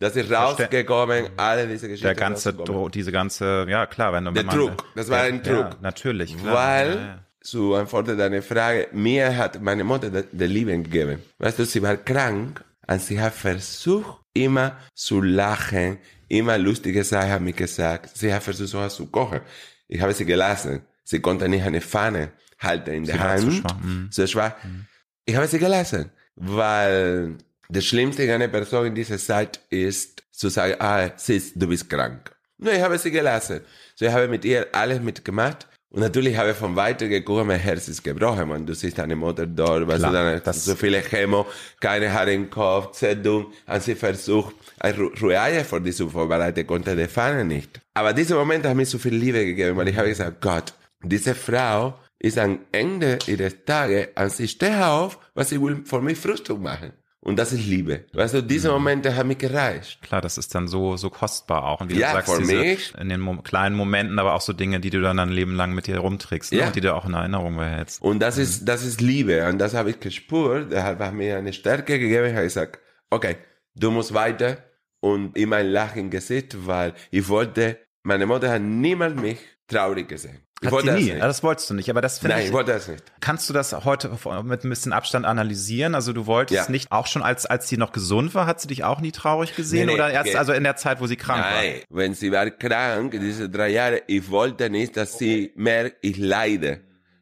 C: Das ist rausgekommen, alle diese Geschichten.
A: Der ganze, diese ganze, ja klar, wenn du
C: Der Druck, das war ein Druck. Ja,
A: natürlich. Klar.
C: Weil, ja, ja. zu antworten deine Frage, mir hat meine Mutter der Liebe gegeben. Weißt du, sie war krank und sie hat versucht, immer zu lachen, immer lustige Sachen hat mir gesagt. Sie hat versucht, sowas zu kochen. Ich habe sie gelassen. Sie konnte nicht eine Pfanne halten in der sie Hand. War zu schwach. Mhm. So schwach. Mhm. Ich habe sie gelassen, weil Das Schlimmste an einer Person in dieser Zeit ist zu sagen, ah, siehst, du bist krank. No, ich habe sie gelassen. So, ich habe mit ihr alles mitgemacht. Und natürlich habe ich von weiter geguckt, mein Herz ist gebrochen, man. Du siehst deine Mutter dort, weißt du, dann das so viele Chemo, keine Haare im Kopf, Zerdung, haben sie versucht, ein Ruaya vor die zu vorbereiten, konnte der Fahne nicht. Aber dieser Moment hat mir so viel Liebe gegeben, weil ich habe gesagt, Gott, diese Frau ist am Ende ihres Tages, und sie steht auf, was sie will für mich Frühstück machen. Und das ist Liebe. Weißt du, diese mhm. Momente haben mich gereicht.
A: Klar, das ist dann so, so kostbar auch. Und
C: wie ja, du sagst, diese, mich.
A: in den Mo kleinen Momenten, aber auch so Dinge, die du dann dein Leben lang mit dir rumträgst, ne? ja. und die du auch in Erinnerung behältst.
C: Und das mhm. ist, das ist Liebe. Und das habe ich gespürt. Deshalb hat mir eine Stärke gegeben. Ich habe gesagt, okay, du musst weiter. Und immer ein Lachen Gesicht, weil ich wollte, meine Mutter hat niemals mich traurig gesehen.
A: Ich Hat sie nie. Das, das, wolltest du nicht, aber das finde ich.
C: Nein, ich wollte das nicht.
A: Kannst du das heute mit ein bisschen Abstand analysieren? Also du wolltest ja. nicht, auch schon als, als sie noch gesund war, hat sie dich auch nie traurig gesehen? Nee, nee, oder erst okay. also in der Zeit, wo sie krank Nein, war? Nein,
C: wenn sie war krank, diese drei Jahre, ich wollte nicht, dass sie mehr, ich leide.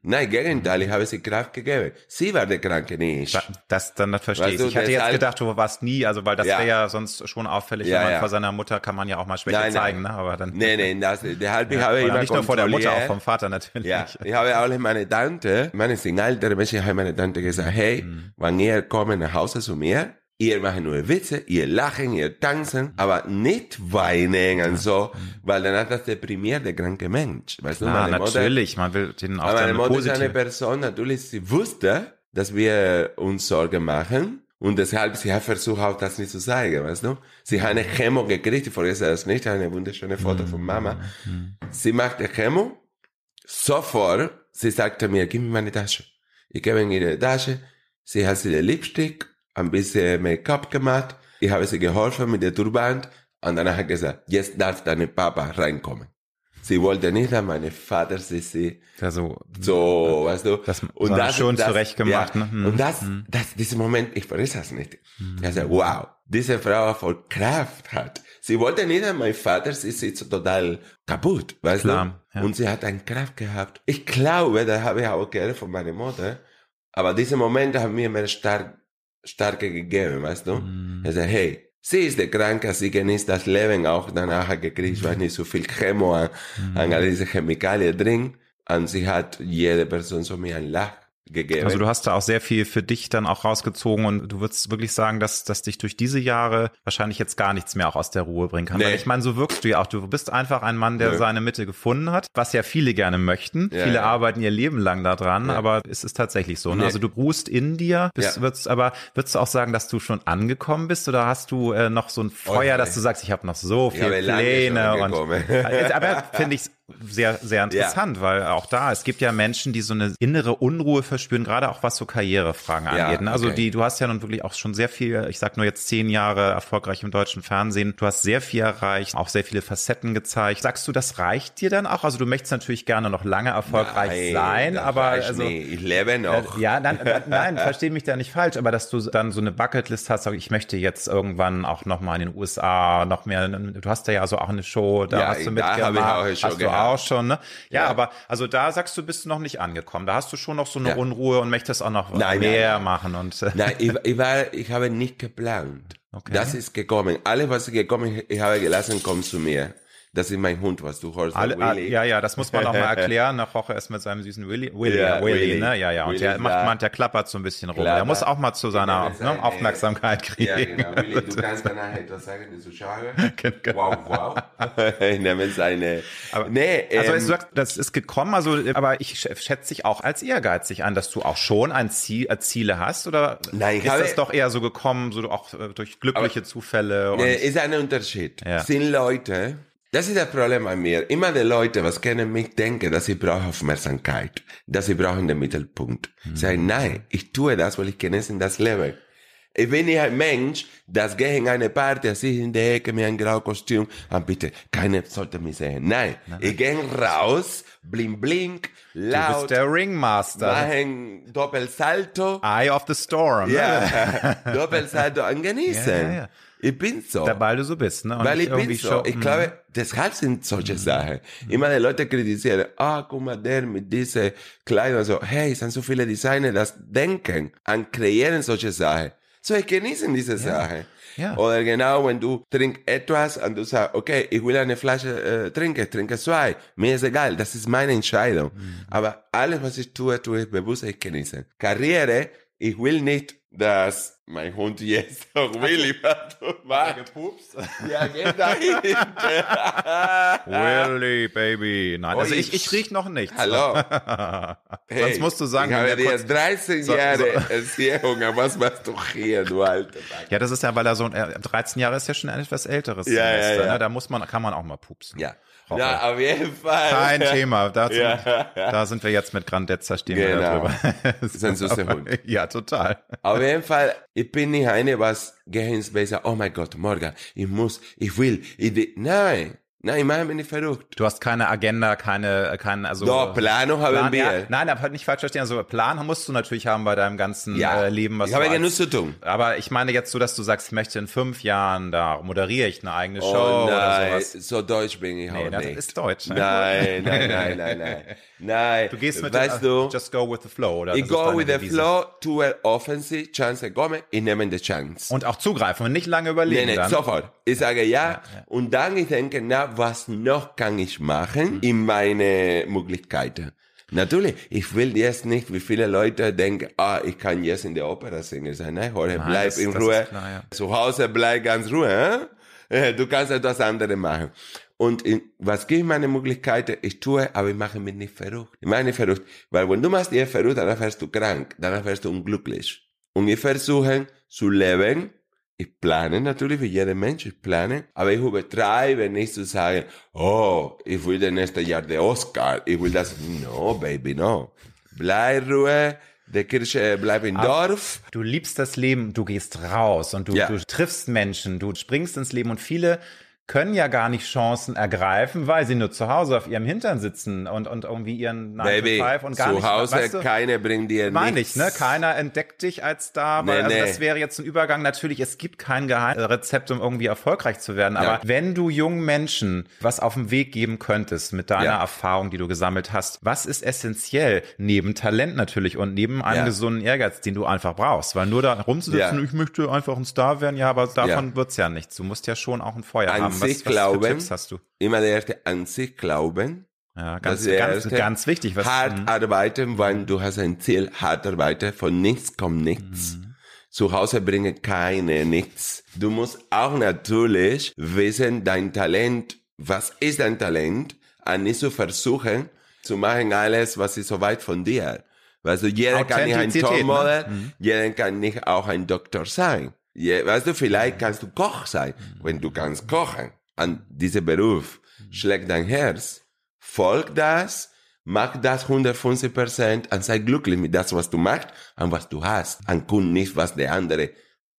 C: Nein, Gegenteil, ich habe sie Kraft gegeben. Sie war der Kranke nicht.
A: Das, dann das verstehe ich. Ich hatte jetzt gedacht, du warst nie, also weil das ja. wäre ja sonst schon auffällig, ja, wenn man ja. vor seiner Mutter kann man ja auch mal Schwäche nein, zeigen,
C: nein.
A: ne? Aber dann.
C: Nee, nee, das, deshalb ja, habe ich immer
A: Nicht nur vor der Mutter, auch vom Vater natürlich.
C: Ja, ich habe auch meine Tante, meine sind ältere Menschen, habe meine Tante gesagt, hey, mhm. wenn ihr kommt nach Hause zu mir, ihr macht nur Witze, ihr lachen, ihr tanzen, aber nicht weinen und so, weil dann hat das deprimiert der kranke Mensch. Weißt
A: Klar, du, meine natürlich, Mutter, man will den auch aber
C: meine Mutter ist eine Person, natürlich, sie wusste, dass wir uns Sorgen machen. Und deshalb, sie hat versucht auch das nicht zu zeigen, weißt du? Sie hat eine Chemo gekriegt, ich vergesse das nicht, eine wunderschöne Foto von Mama. Sie macht eine Chemo, sofort, sie sagte mir, gib mir meine Tasche. Ich gebe in ihre Tasche, sie hat sie den Lipstick ein bisschen Make-up gemacht. Ich habe sie geholfen mit der Turban und dann hat er gesagt, jetzt darf deine Papa reinkommen. Sie wollte nicht, dass meine Vater sie, sie
A: ja, so,
C: so, weißt du.
A: Das, und das schon das, zurecht gemacht.
C: Ja, ne? Hm. Und das, hm. das, dieser Moment, ich vergesse das nicht. Hm. Ich sage, wow, diese Frau voll Kraft hat. Sie wollte nicht, dass mein Vater sie sieht so total kaputt, weißt Klar, du. Ja. Und sie hat eine Kraft gehabt. Ich glaube, da habe ich auch gehört von meiner Mutter. Aber diese Momente haben mir mehr stark starke gegeben, weißt du? Mm. Er sagt, hey, sie ist der Kranke, sie genießt das Leben auch danach gekriegt, weil nicht so viel Chemo an, mm. an all diese Chemikalien drin. Und sie hat jede Person so mir ein Lach gegeben.
A: Also du hast da auch sehr viel für dich dann auch rausgezogen und du würdest wirklich sagen, dass, dass dich durch diese Jahre wahrscheinlich jetzt gar nichts mehr auch aus der Ruhe bringen kann. Nee. Weil ich meine, so wirkst du ja auch. Du bist einfach ein Mann, der ja. seine Mitte gefunden hat, was ja viele gerne möchten. Ja, viele ja. arbeiten ihr Leben lang daran, aber es ist tatsächlich so. Ne? Nee. Also du ruhst in dir, bist, würdest, aber würdest du auch sagen, dass du schon angekommen bist oder hast du äh, noch so ein Feuer, okay. dass du sagst, ich habe noch so viele Pläne und <laughs> aber finde ich sehr, sehr interessant, ja. weil auch da, es gibt ja Menschen, die so eine innere Unruhe verspüren, gerade auch was so Karrierefragen ja, angeht. Ne? Also okay. die, du hast ja nun wirklich auch schon sehr viel, ich sag nur jetzt zehn Jahre erfolgreich im deutschen Fernsehen. Du hast sehr viel erreicht, auch sehr viele Facetten gezeigt. Sagst du, das reicht dir dann auch? Also du möchtest natürlich gerne noch lange erfolgreich nein, sein, aber also.
C: Nee, ich lebe noch.
A: Äh, ja, nein, nein, versteh mich da nicht falsch, aber dass du dann so eine Bucketlist hast, sag ich möchte jetzt irgendwann auch noch mal in den USA noch mehr, du hast da ja so auch eine Show, da ja, hast du mitgemacht. Da ich auch eine Show auch schon, ne? Ja, ja, aber also da sagst du, bist du noch nicht angekommen. Da hast du schon noch so eine ja. Unruhe und möchtest auch noch nein, mehr nein, machen und.
C: Äh, nein, ich, ich, war, ich habe nicht geplant. <laughs> Okay. Das ist gekommen. Alles, was gekommen ist, ich habe gelassen, kommt zu mir. Das ist mein Hund, was du hörst.
A: Alle, Willy. Ja, ja, das muss man noch mal erklären. Nach Woche ist mit seinem süßen Willy. Willy, ja, Willy, Willy, ne? Ja, ja. Und Willy der macht man, der klappert so ein bisschen rum. Der muss auch mal zu seiner ne, Aufmerksamkeit kriegen. Ja, genau.
C: Willy, du <laughs> kannst danach etwas sagen, die Zuschauer. <laughs> Wow, wow. <laughs> ich nehme seine.
A: Aber, nee, also ähm, du sagst, das ist gekommen, also, aber ich schätze dich auch als ehrgeizig an, dass du auch schon ein Ziel, äh, Ziele hast, oder
C: Nein,
A: ist das doch eher so gekommen, so auch äh, durch glückliche aber, Zufälle?
C: Und, nee, ist ein Unterschied. Ja. Sind Leute, das ist das Problem an mir. Immer die Leute, was kennen mich, denken, dass ich brauche Aufmerksamkeit, dass ich brauche den Mittelpunkt. Mhm. Sagen, nein, ich tue das, weil ich genieße das Leben. Ich bin nicht ein Mensch, das gehe in eine Party, sich in der Ecke mit einem grauen Kostüm, und ah, bitte, keiner sollte mich sehen. Nein, nein, ich gehe raus, bling blink, laut. Du
A: bist der Ringmaster.
C: Machen Doppelsalto.
A: Eye of the Storm.
C: Ja, <laughs> Doppelsalto angenießen. Ja, ja, ja. Ich bin so.
A: Da, weil du so bist, ne?
C: Und weil ich bin so. Ich glaube, mhm. deshalb sind solche mhm. Sachen. Immer die Leute kritisieren, ah, guck mal, der mit dieser Kleidung, so, hey, es sind so viele Designer, das denken an kreieren solche Sachen. So, ich genieße diese
A: Ja.
C: Sache.
A: Ja.
C: Oder genau, wenn du trinkst etwas und du sagst, okay, ich will eine Flasche äh, trinken, ich trinke zwei. Mir ist egal, das ist meine Entscheidung.
A: Mhm.
C: Aber alles, was ich tue, tue ich bewusst, ich genieße. Karriere, ich will nicht, dass mein Hund jetzt <laughs> auch will, was du machst.
A: Gepupst.
C: Ja, geh dahin.
A: Willy, Baby. Nein, also
C: Ui.
A: ich, ich riech noch nichts.
C: Hallo. <laughs>
A: Sonst
C: Hey,
A: musst du sagen,
C: ich habe
A: der
C: dir
A: kurz-
C: 13
A: So-
C: Jahre
A: so- <laughs>
C: Erziehung, aber was machst du hier, du alter?
A: Ja, das ist ja, weil er so ein, er- 13 Jahre ist ja schon ein etwas älteres
C: Ja, ja,
A: Semester,
C: ja.
A: Ne? Da muss man, kann man auch mal pupsen.
C: Ja.
A: Roche.
C: Ja, auf jeden Fall.
A: Kein Thema. Dazu, <laughs>
C: Ja.
A: Da sind wir jetzt mit Grandezza stehen wir
C: Genau.
A: da drüber. <laughs>
C: Das ist ein süßer Hund.
A: Ja, total.
C: Auf jeden Fall, ich bin nicht eine, was gehen ins sagt, oh mein Gott, morgen, ich muss, ich will, ich will. Nein, nein, ich mache mich nicht verrückt.
A: Du hast keine Agenda, keine, keine, also.
C: Doch, Planung haben
A: Plan,
C: wir.
A: ja, nein, aber nicht falsch verstehen. Also Plan musst du natürlich haben bei deinem ganzen
C: Ja.
A: äh, Leben, was
C: ich habe genug
A: als-
C: zu tun.
A: Aber ich meine jetzt so, dass du sagst, ich möchte in fünf Jahren, da moderiere ich eine eigene Show
C: Oh
A: oder
C: nein,
A: sowas.
C: so deutsch bin ich
A: Nee,
C: auch
A: das
C: nicht.
A: ist deutsch. ne?
C: Nein, nein, nein, nein, nein. <laughs> Nein,
A: Du gehst mit
C: weißt
A: der,
C: du,
A: just go with the flow, oder?
C: ich go with the
A: Devise.
C: flow, tue offensive, chance komme, ich nehme die Chance.
A: Und auch zugreifen und nicht lange überlegen.
C: Nee, nee,
A: dann.
C: sofort. Ich sage ja, und dann ich denke, na, was noch kann ich machen in meine Möglichkeiten? Natürlich, ich will jetzt nicht, wie viele Leute denken, ah, ich kann jetzt in der Opera singen. Sage, nein, Jorge, bleib
A: das-
C: in Ruhe.
A: klar, ja.
C: Zu Hause bleib ganz Ruhe. Äh? Du kannst etwas anderes machen. Und in, was gibt meine Möglichkeiten? Ich tue, aber ich mache mich nicht verrückt. Ich mache nicht verrückt. Weil wenn du machst dich verrückt, dann wirst du krank, dann wirst du unglücklich. Und ich versuche zu leben, ich plane natürlich, wie jeder Mensch, ich plane, aber ich übertreibe nicht zu sagen, oh, ich will das nächste Jahr der Oscar, ich will das, no, baby, no. Bleib Ruhe, der Kirche bleib im Dorf.
A: Du liebst das Leben, du gehst raus und du,
C: Ja.
A: du triffst Menschen, du springst ins Leben und viele können ja gar nicht Chancen ergreifen, weil sie nur zu Hause auf ihrem Hintern sitzen und, und irgendwie ihren 9
C: Baby,
A: to 5 und gar
C: zu
A: nicht,
C: Hause,
A: weißt du,
C: keiner bringt dir
A: Meine
C: nichts.
A: ich, ne? Keiner entdeckt dich als Star, weil
C: Nee,
A: also
C: nee.
A: das wäre jetzt ein Übergang. Natürlich, es gibt kein Geheimrezept, um irgendwie erfolgreich zu werden. Aber
C: Ja.
A: wenn du jungen Menschen was auf den Weg geben könntest mit deiner
C: Ja.
A: Erfahrung, die du gesammelt hast, was ist essentiell neben Talent natürlich und neben einem
C: Ja.
A: gesunden Ehrgeiz, den du einfach brauchst? Weil nur da rumzusitzen, ich möchte einfach ein Star werden, ja, aber davon wird's ja nichts. Du musst ja schon auch ein Feuer
C: An
A: haben. Was,
C: sich
A: was
C: glauben.
A: für Tipps hast du?
C: Immer der erste an sich glauben.
A: Ja,
C: Das
A: ganz,
C: der
A: ganz,
C: erste.
A: ganz wichtig. Was,
C: hart
A: Mhm.
C: arbeiten, wenn du hast ein Ziel, hart arbeiten, von nichts kommt nichts.
A: Mhm.
C: Zu Hause bringen keine nichts. Du musst auch natürlich wissen, dein Talent, was ist dein Talent, und nicht zu versuchen, zu machen alles, was ist so weit von dir. Du, jeder kann nicht ein
A: ne?
C: Topmodel, jeder kann nicht auch ein Doktor sein. Je, weißt du, vielleicht kannst du Koch sein, wenn du kannst kochen. An diesem Beruf schlägt dein Herz. Folg das, mach das 150 Prozent und sei glücklich mit das, was du machst und was du hast. Und guck nicht, was der andere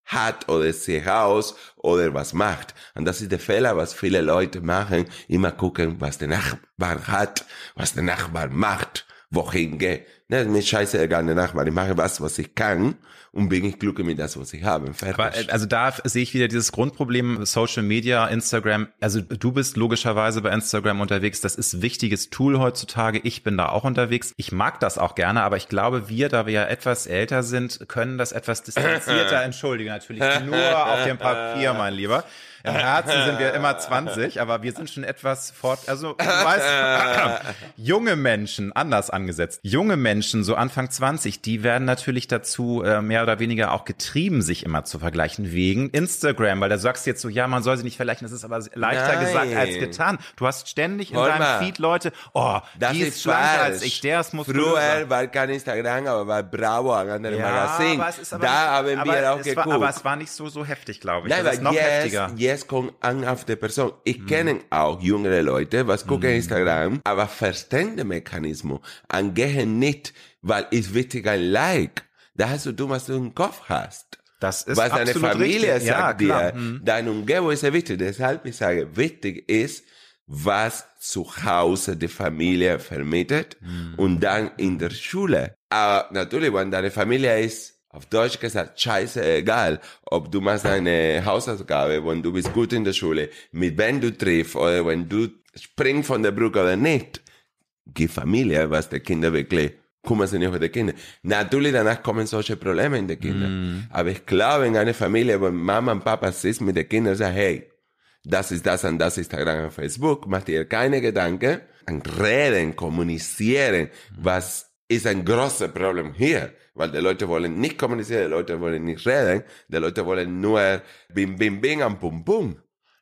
C: hat oder sieht aus oder was macht. Und das ist der Fehler, was viele Leute machen. Immer gucken, was der Nachbar hat, was der Nachbar macht, wohin geht. Ne, mir scheißegal, der Nachbar. Ich mache was, was ich kann und bin ich glücklich mit das, was ich habe. Fertig.
A: Aber, äh, also da sehe ich wieder dieses Grundproblem Social Media, Instagram. Also du bist logischerweise bei Instagram unterwegs. Das ist ein wichtiges Tool heutzutage. Ich bin da auch unterwegs. Ich mag das auch gerne, aber ich glaube, wir, da wir ja etwas älter sind, können das etwas distanzierter <laughs> entschuldigen. Natürlich nur auf dem Papier, mein Lieber. Im Herzen sind wir immer 20, aber wir sind schon etwas fort, also du weißt, <laughs> junge Menschen, anders angesetzt, junge Menschen, so Anfang 20, die werden natürlich dazu äh, mehr oder weniger auch getrieben, sich immer zu vergleichen, wegen Instagram, weil da sagst du jetzt so, ja, man soll sie nicht vergleichen, das ist aber leichter
C: Nein.
A: gesagt als getan. Du hast ständig in
C: Hör
A: deinem
C: mal.
A: Feed Leute, oh,
C: Das
A: die ist schlanker als ich, der ist.
C: Früher war kein Instagram, aber war Bravo, ein anderes
A: ja,
C: Magazin.
A: aber es ist aber
C: da
A: nicht,
C: haben wir auch geguckt.
A: war, aber es war nicht so, so heftig, glaube ich.
C: Nein,
A: das ist
C: weil
A: noch
C: jetzt,
A: heftiger.
C: jetzt kommt an auf die Person.
A: Mhm.
C: Ich kenne auch jüngere Leute, was gucken Instagram, aber verstehen den Mechanismus und gehen nicht, weil ist wichtig ein Like. Da hast du du, was du im Kopf hast.
A: Das ist
C: was deine Familie
A: richtig. Ja,
C: sagt
A: klar.
C: dir,
A: Mhm.
C: deine Umgebung ist ja wichtig. Deshalb ich sage, wichtig ist, was zu Hause die Familie vermittelt
A: Mhm.
C: und dann in der Schule. Aber natürlich, wenn deine Familie ist, auf Deutsch gesagt, scheiße egal, ob du machst eine Hausaufgabe, wenn du bist gut in der Schule, mit wem du triffst oder wenn du springst von der Brücke oder nicht. Gib Familie, was die Kinder wirklich kümmern sich nicht um die Kinder. Natürlich, danach kommen solche Probleme in die Kinder. Mm. Aber ich glaube, in einer Familie, wo Mama und Papa sitzt mit den Kindern und sagt, hey, das ist das und das Instagram und Facebook, macht ihr keine Gedanken an Reden, Kommunizieren, was ist ein großes Problem hier, weil die Leute wollen nicht kommunizieren, die Leute wollen nicht reden, die Leute wollen nur bim, bim, bim, am Pum, Pum.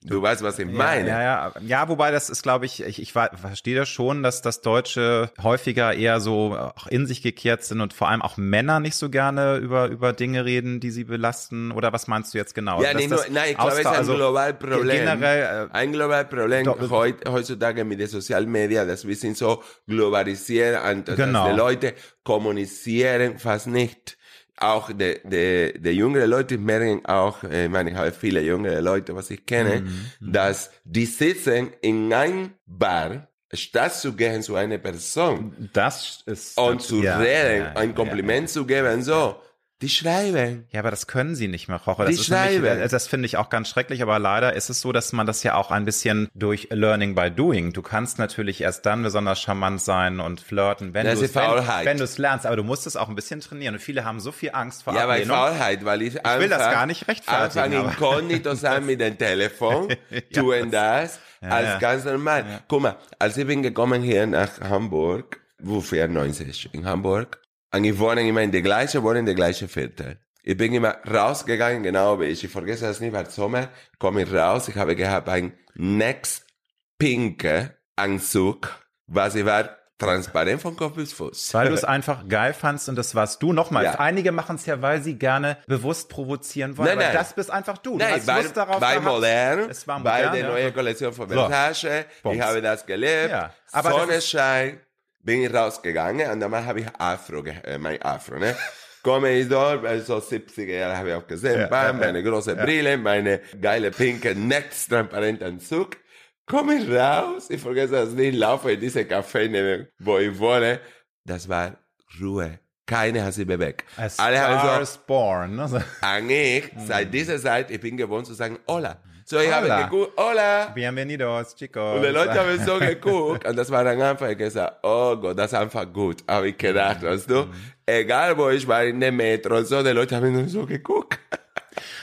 C: Du weißt, was ich meine.
A: Ja, ja, ja, wobei das ist, glaube ich, ich, ich verstehe das schon, dass das Deutsche häufiger eher so auch in sich gekehrt sind und vor allem auch Männer nicht so gerne über, über Dinge reden, die sie belasten. Oder was meinst du jetzt genau?
C: Ja, nee, nur, nein, ich glaube, es ist ein also globales Problem. Generell, äh, ein globales Problem doch, heutzutage mit den sozialen Medien, dass wir sind so globalisiert und genau. dass die Leute kommunizieren fast nicht auch der der der jüngere Leute merken auch, äh, ich meine, ich habe viele jüngere Leute, was ich kenne, mhm. mhm. dass die sitzen in einem Bar, statt zu gehen zu einer Person.
A: Das ist.
C: Und zu ja, reden, ja, ein Kompliment ja, zu geben, so. Die schreiben.
A: Ja, aber das können sie nicht mehr, Roche. Das die schreiben. Nämlich, äh, das finde ich auch ganz schrecklich, aber leider ist es so, dass man das ja auch ein bisschen durch Learning by Doing. Du kannst natürlich erst dann besonders charmant sein und flirten, wenn du es wenn, wenn lernst, aber du musst es auch ein bisschen trainieren. Und viele haben so viel Angst vor
C: ja, Ablehnung. Ja, bei Faulheit, weil ich,
A: ich will das gar nicht rechtfertigen.
C: Anfangen inkognito <laughs> sein mit dem Telefon, <laughs> ja, tun das ja, als ganz normal. Guck mal, als ich bin gekommen hier nach Hamburg, wofür 90 in Hamburg, und ich wohne immer in der gleichen Wohnung, in der gleichen Viertel. Ich bin immer rausgegangen, genau wie ich. Ich vergesse das nicht, weil Sommer komme ich raus. Ich habe gehabt einen next pinke Anzug, was ich war transparent von Kopf bis Fuß.
A: Weil du es <laughs> einfach geil fandst und das warst du. Nochmal, ja. einige machen es ja, weil sie gerne bewusst provozieren wollen. Nein, nein. das bist einfach du. du
C: nein, bei, Lust darauf bei modern, es war modern, bei der neuen Kollektion von Versace. So. Ich habe das gelebt. Ja. Aber Sonnenschein bin ich rausgegangen und dann habe ich Afro, äh, mein Afro, ne? Komme ich dort, so 70er Jahre habe ich auch gesehen, ja, bam, meine große ja. Brille, meine geile pinke, transparente Anzug. Komme ich raus, ich vergesse das nicht, laufe in diese Café, wo ich wohne. Das war Ruhe. Keine hat sich bewegt.
A: Alle haben so, born.
C: Also. Eigentlich, <laughs> seit dieser Zeit, ich bin gewohnt zu sagen, hola. So, ich Hola. habe geguckt, hola.
A: Bienvenidos, chicos.
C: Und die Leute haben so geguckt. Und das war dann einfach, ich gesagt, oh Gott, das ist einfach gut. Habe ich gedacht, weißt du? Mhm. Egal, wo ich war in der Metro und so, die Leute haben nur so geguckt.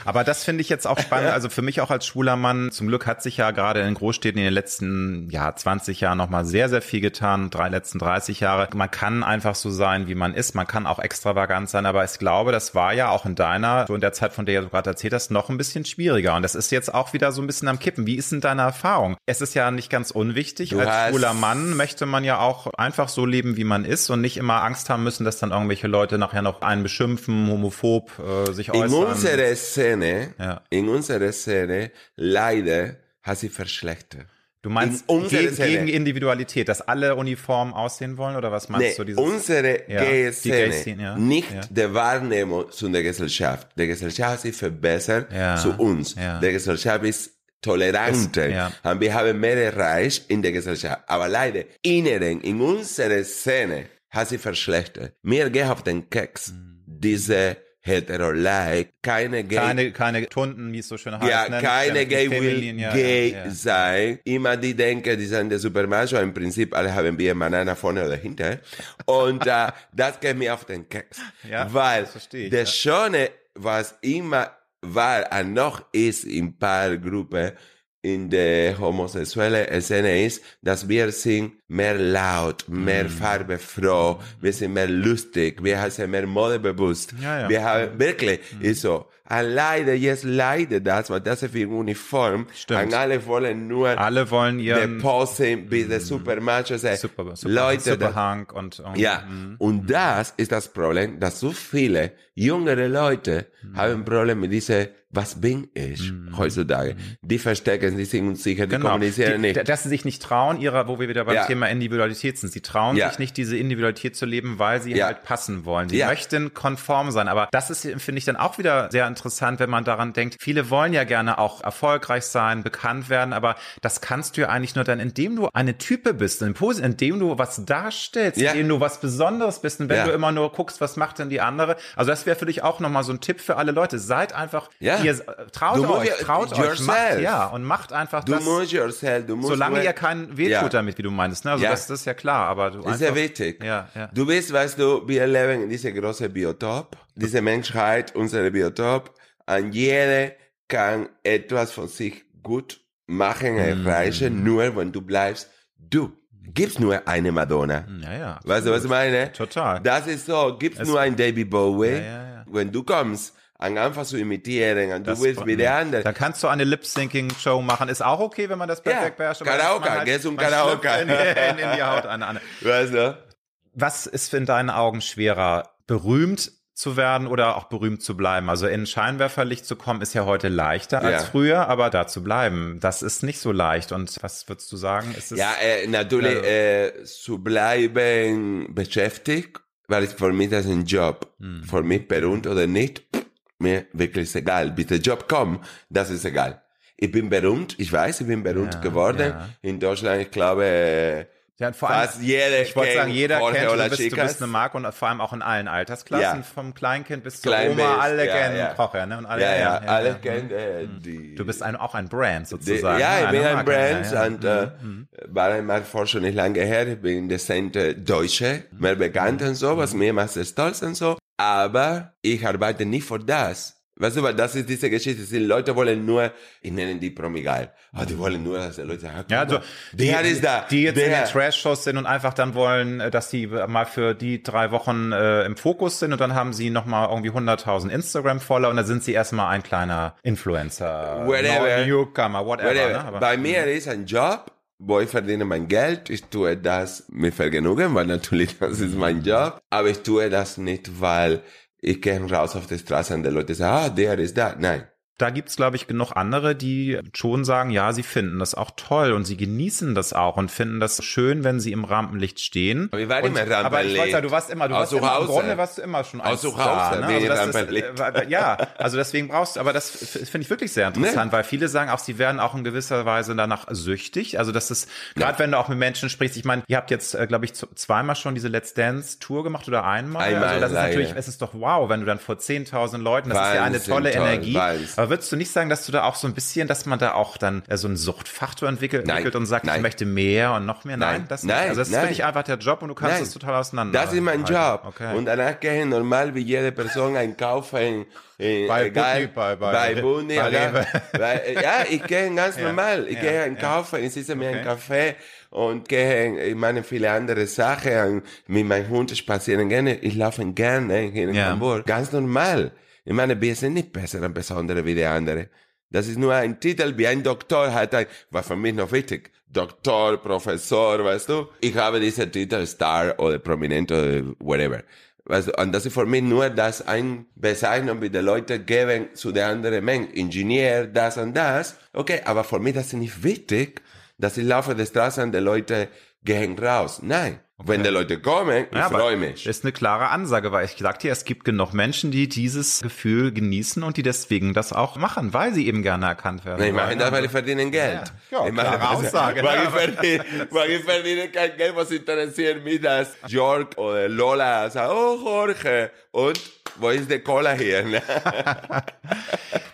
A: Aber das finde ich jetzt auch spannend. Also für mich auch als schwuler Mann, zum Glück hat sich ja gerade in Großstädten in den letzten ja, 20 Jahren nochmal sehr, sehr viel getan, drei letzten 30 Jahre. Man kann einfach so sein, wie man ist. Man kann auch extravagant sein. Aber ich glaube, das war ja auch in deiner, so in der Zeit, von der du gerade erzählt hast, noch ein bisschen schwieriger. Und das ist jetzt auch wieder so ein bisschen am Kippen. Wie ist denn deine Erfahrung? Es ist ja nicht ganz unwichtig. Du als schwuler Mann möchte man ja auch einfach so leben, wie man ist und nicht immer Angst haben müssen, dass dann irgendwelche Leute nachher noch einen beschimpfen, homophob äh, sich äußern.
C: In unserer Szene, ja. in unserer Szene, leider hat sie verschlechtert.
A: Du meinst gegen, gegen, Individualität, dass alle uniform aussehen wollen oder was meinst nee, du?
C: Dieses, unsere ja, Gay-Szene, ja, nicht ja. der Wahrnehmung zu der Gesellschaft. Der Gesellschaft hat sich verbessert ja, zu uns. Ja. Der Gesellschaft ist toleranter. Ja. Und wir haben mehr erreicht in der Gesellschaft. Aber leider, inneren, in unserer Szene hat sie verschlechtert. Mir geht auf den Keks. Mhm. Diese hetero-like, keine
A: gay. Keine, keine Tunden, wie es so schön heißt.
C: Ja, ne? keine gay will ja, gay ja, ja. sein. Immer die denken, die sind der Supermacho. Im Prinzip alle haben wir Banana vorne oder hinter. Und uh, <laughs> das geht mir auf den Keks. Ja, Weil ich, das Schöne, was immer war und noch ist in paar Gruppen, in der homosexuellen Szene ist, dass wir sind mehr laut, mehr mm. farbefroh, wir sind mehr lustig, wir sind mehr modebewusst. Ja, ja. Wir haben wirklich, mm. ist so. Und leider, jetzt leider das, weil das ist wie Uniform. Stimmt. Und alle wollen nur
A: alle wollen ihren
C: Posen wie der Supermacho sagen.
A: Super, super, Leute, super Hank und,
C: und ja. Mm. Und das ist das Problem, dass so viele jüngere Leute mm. haben ein Problem mit dieser was bin ich mm. heutzutage? Die verstecken sich unsicher, die genau. kommunizieren die, nicht.
A: Dass sie sich nicht trauen, ihrer, wo wir wieder beim ja. Thema Individualität sind. Sie trauen ja. sich nicht, diese Individualität zu leben, weil sie ja. halt passen wollen. Sie möchten konform sein. Aber das ist, finde ich, dann auch wieder sehr interessant, wenn man daran denkt, viele wollen ja gerne auch erfolgreich sein, bekannt werden, aber das kannst du ja eigentlich nur dann, indem du eine Type bist, indem du was darstellst, indem du was Besonderes bist. Und wenn du immer nur guckst, was macht denn die andere? Also das wäre für dich auch nochmal so ein Tipp für alle Leute. Seid einfach ja ihr traut
C: Du
A: euch,
C: ja-
A: traut euch,
C: yourself.
A: macht, ja, und macht einfach
C: Du
A: das,
C: musst yourself, du musst
A: solange ihr keinen wehtut
C: Ja.
A: damit, wie du meinst, ne? Also das, das ist ja klar, aber du
C: Das ist ja wichtig.
A: Ja.
C: Du bist, weißt du, wir leben in diesem großen Biotop, diese Menschheit, unsere Biotop, und jeder kann etwas von sich gut machen, erreichen, nur wenn du bleibst, du. Gibt's nur eine Madonna.
A: Ja, ja.
C: Weißt du, was ich meine?
A: Total.
C: Das ist so, gibt's
A: Es-
C: nur ein David Bowie.
A: Ja, ja, ja.
C: Wenn du kommst, an einfach zu imitieren, und du willst wie der andere.
A: Dann kannst du eine Lip-Syncing-Show machen. Ist auch okay, wenn man das perfekt beherrscht. aber
C: Karaoke,
A: halt-
C: gehst
A: man
C: Karaoke.
A: In, in, in die Haut einer anderen. <laughs>
C: Weißt du?
A: Was ist in deinen Augen schwerer? Berühmt zu werden oder auch berühmt zu bleiben? Also in Scheinwerferlicht zu kommen ist ja heute leichter als
C: Ja.
A: früher, aber da zu bleiben, das ist nicht so leicht. Und was würdest du sagen? Ist es
C: Ja, äh, natürlich
A: Also-
C: äh, zu bleiben beschäftigt, weil es für mich das ein Job.
A: Hm.
C: Für mich berühmt oder nicht, pff, mir wirklich ist egal. Bis der Job kommt, das ist egal. Ich bin berühmt, ich weiß, ich bin berühmt
A: Ja,
C: geworden.
A: ja.
C: In Deutschland, ich glaube,
A: ja, vor allem,
C: fast jeder
A: ich wollte
C: kennt
A: sagen, jeder
C: Jorge
A: kennt, du bist, du bist eine Marke und vor allem auch in allen Altersklassen,
C: Ja.
A: vom Kleinkind bis zur
C: Klein
A: Oma, alle
C: ja,
A: kennen
C: ja.
A: Kocher, ne? Und alle,
C: ja, ja, alle kennen äh, die.
A: Du bist ein, auch ein Brand
C: Die,
A: sozusagen.
C: ja, ich
A: ne?
C: bin ein Brand und äh, war einmal vor schon nicht lange her, ich bin dezent äh, Deutsche, mehr bekannt und so, was mir macht sehr stolz und so, aber ich arbeite nicht für das. Weißt du, weil das ist diese Geschichte, die Leute wollen nur, ich nenne die Promi geil, ah, die wollen nur, dass die Leute sagen,
A: Ja, also die,
C: der ist da,
A: die jetzt in
C: der.
A: den Trash-Shows sind und einfach dann wollen, äh, dass die mal für die drei Wochen äh, im Fokus sind und dann haben sie nochmal irgendwie 100.000 Instagram-Follower und dann sind sie erstmal ein kleiner Influencer,
C: Whatever.
A: Newcomer, whatever.
C: Whatever.
A: Ne? Aber,
C: Bei mir ist ein Job, wo ich verdiene mein Geld. Ich tue das mit Vergnügen, weil natürlich <laughs> das ist mein Job. Aber ich tue das nicht, weil ich gehe raus auf die Straße und die Leute sagen, ah, der ist da. Nein.
A: Da gibt's glaube ich, genug andere, die schon sagen, ja, sie finden das auch toll und sie genießen das auch und finden das schön, wenn sie im Rampenlicht stehen.
C: Aber ich war
A: und,
C: immer im
A: Aber ich
C: Rampenlicht.
A: weiß ja, du warst immer, du
C: Aus
A: warst immer, im. Grunde warst du immer schon ein
C: Aus
A: Star, ne? also das ist,
C: Rampenlicht.
A: äh, Ja, also deswegen brauchst du, aber das finde ich wirklich sehr interessant, weil viele sagen auch, sie werden auch in gewisser Weise danach süchtig. Also das ist, gerade wenn du auch mit Menschen sprichst, ich meine, ihr habt jetzt, äh, glaube ich, zweimal schon diese Let's Dance Tour gemacht oder einmal.
C: Einmal,
A: also das ist natürlich, es ist doch wow, wenn du dann vor 10.000 Leuten, das ist ja eine
C: Wahnsinn
A: tolle
C: toll,
A: Energie.
C: Wahnsinn.
A: Aber würdest du nicht sagen, dass du da auch so ein bisschen, dass man da auch dann äh, so einen Suchtfaktor entwickelt,
C: Nein,
A: entwickelt und sagt, ich
C: nein.
A: möchte mehr und noch mehr? Nein,
C: Nein,
A: das nicht.
C: nein,
A: Also das ist für dich einfach der Job und du kannst es total auseinander.
C: Das ist mein. Job.
A: Okay.
C: Und danach gehe ich normal wie jede Person einkaufen. Äh,
A: Bei
C: egal,
A: Butni, bei- bei-
C: bei Buni,
A: bei
C: oder? Äh, <laughs> ja, ich gehe ganz <laughs>
A: Ja,
C: normal. Ich
A: ja,
C: gehe
A: ja.
C: einkaufen, ich sitze mir
A: Okay.
C: einen Kaffee und gehe, ich meine, viele andere Sachen. Mit meinem Hund spazieren gerne. Ich laufe gerne hier in
A: Ja.
C: Hamburg. Ganz normal. Ich meine, wir sind nicht besser und besondere wie die andere. Das ist nur ein Titel, wie ein Doktor hat ein, war für mich noch wichtig. Doktor, Professor, weißt du? Ich habe diesen Titel Star oder Prominent oder whatever. Weißt du? Und das ist für mich nur das ein Bezeichnung, wie die Leute geben zu der anderen Mensch. Ingenieur, das und das. Okay, aber für mich das ist nicht wichtig, dass ich laufe die Straße und die Leute gehen raus. Nein. Wenn die Leute kommen, ich
A: Ja,
C: freue mich.
A: Ist eine klare Ansage, weil ich sagte dir, es gibt genug Menschen, die dieses Gefühl genießen und die deswegen das auch machen, weil sie eben gerne erkannt werden.
C: Nein, ich mache das, weil ich verdiene Geld.
A: Ja,
C: ich mache
A: klare
C: das,
A: Aussage,
C: Weil,
A: ne?
C: ich verdiene, weil ich verdiene kein Geld, was interessiert mich, dass Jörg oder Lola sagen, oh Jorge, und wo ist der Cola hier? <laughs>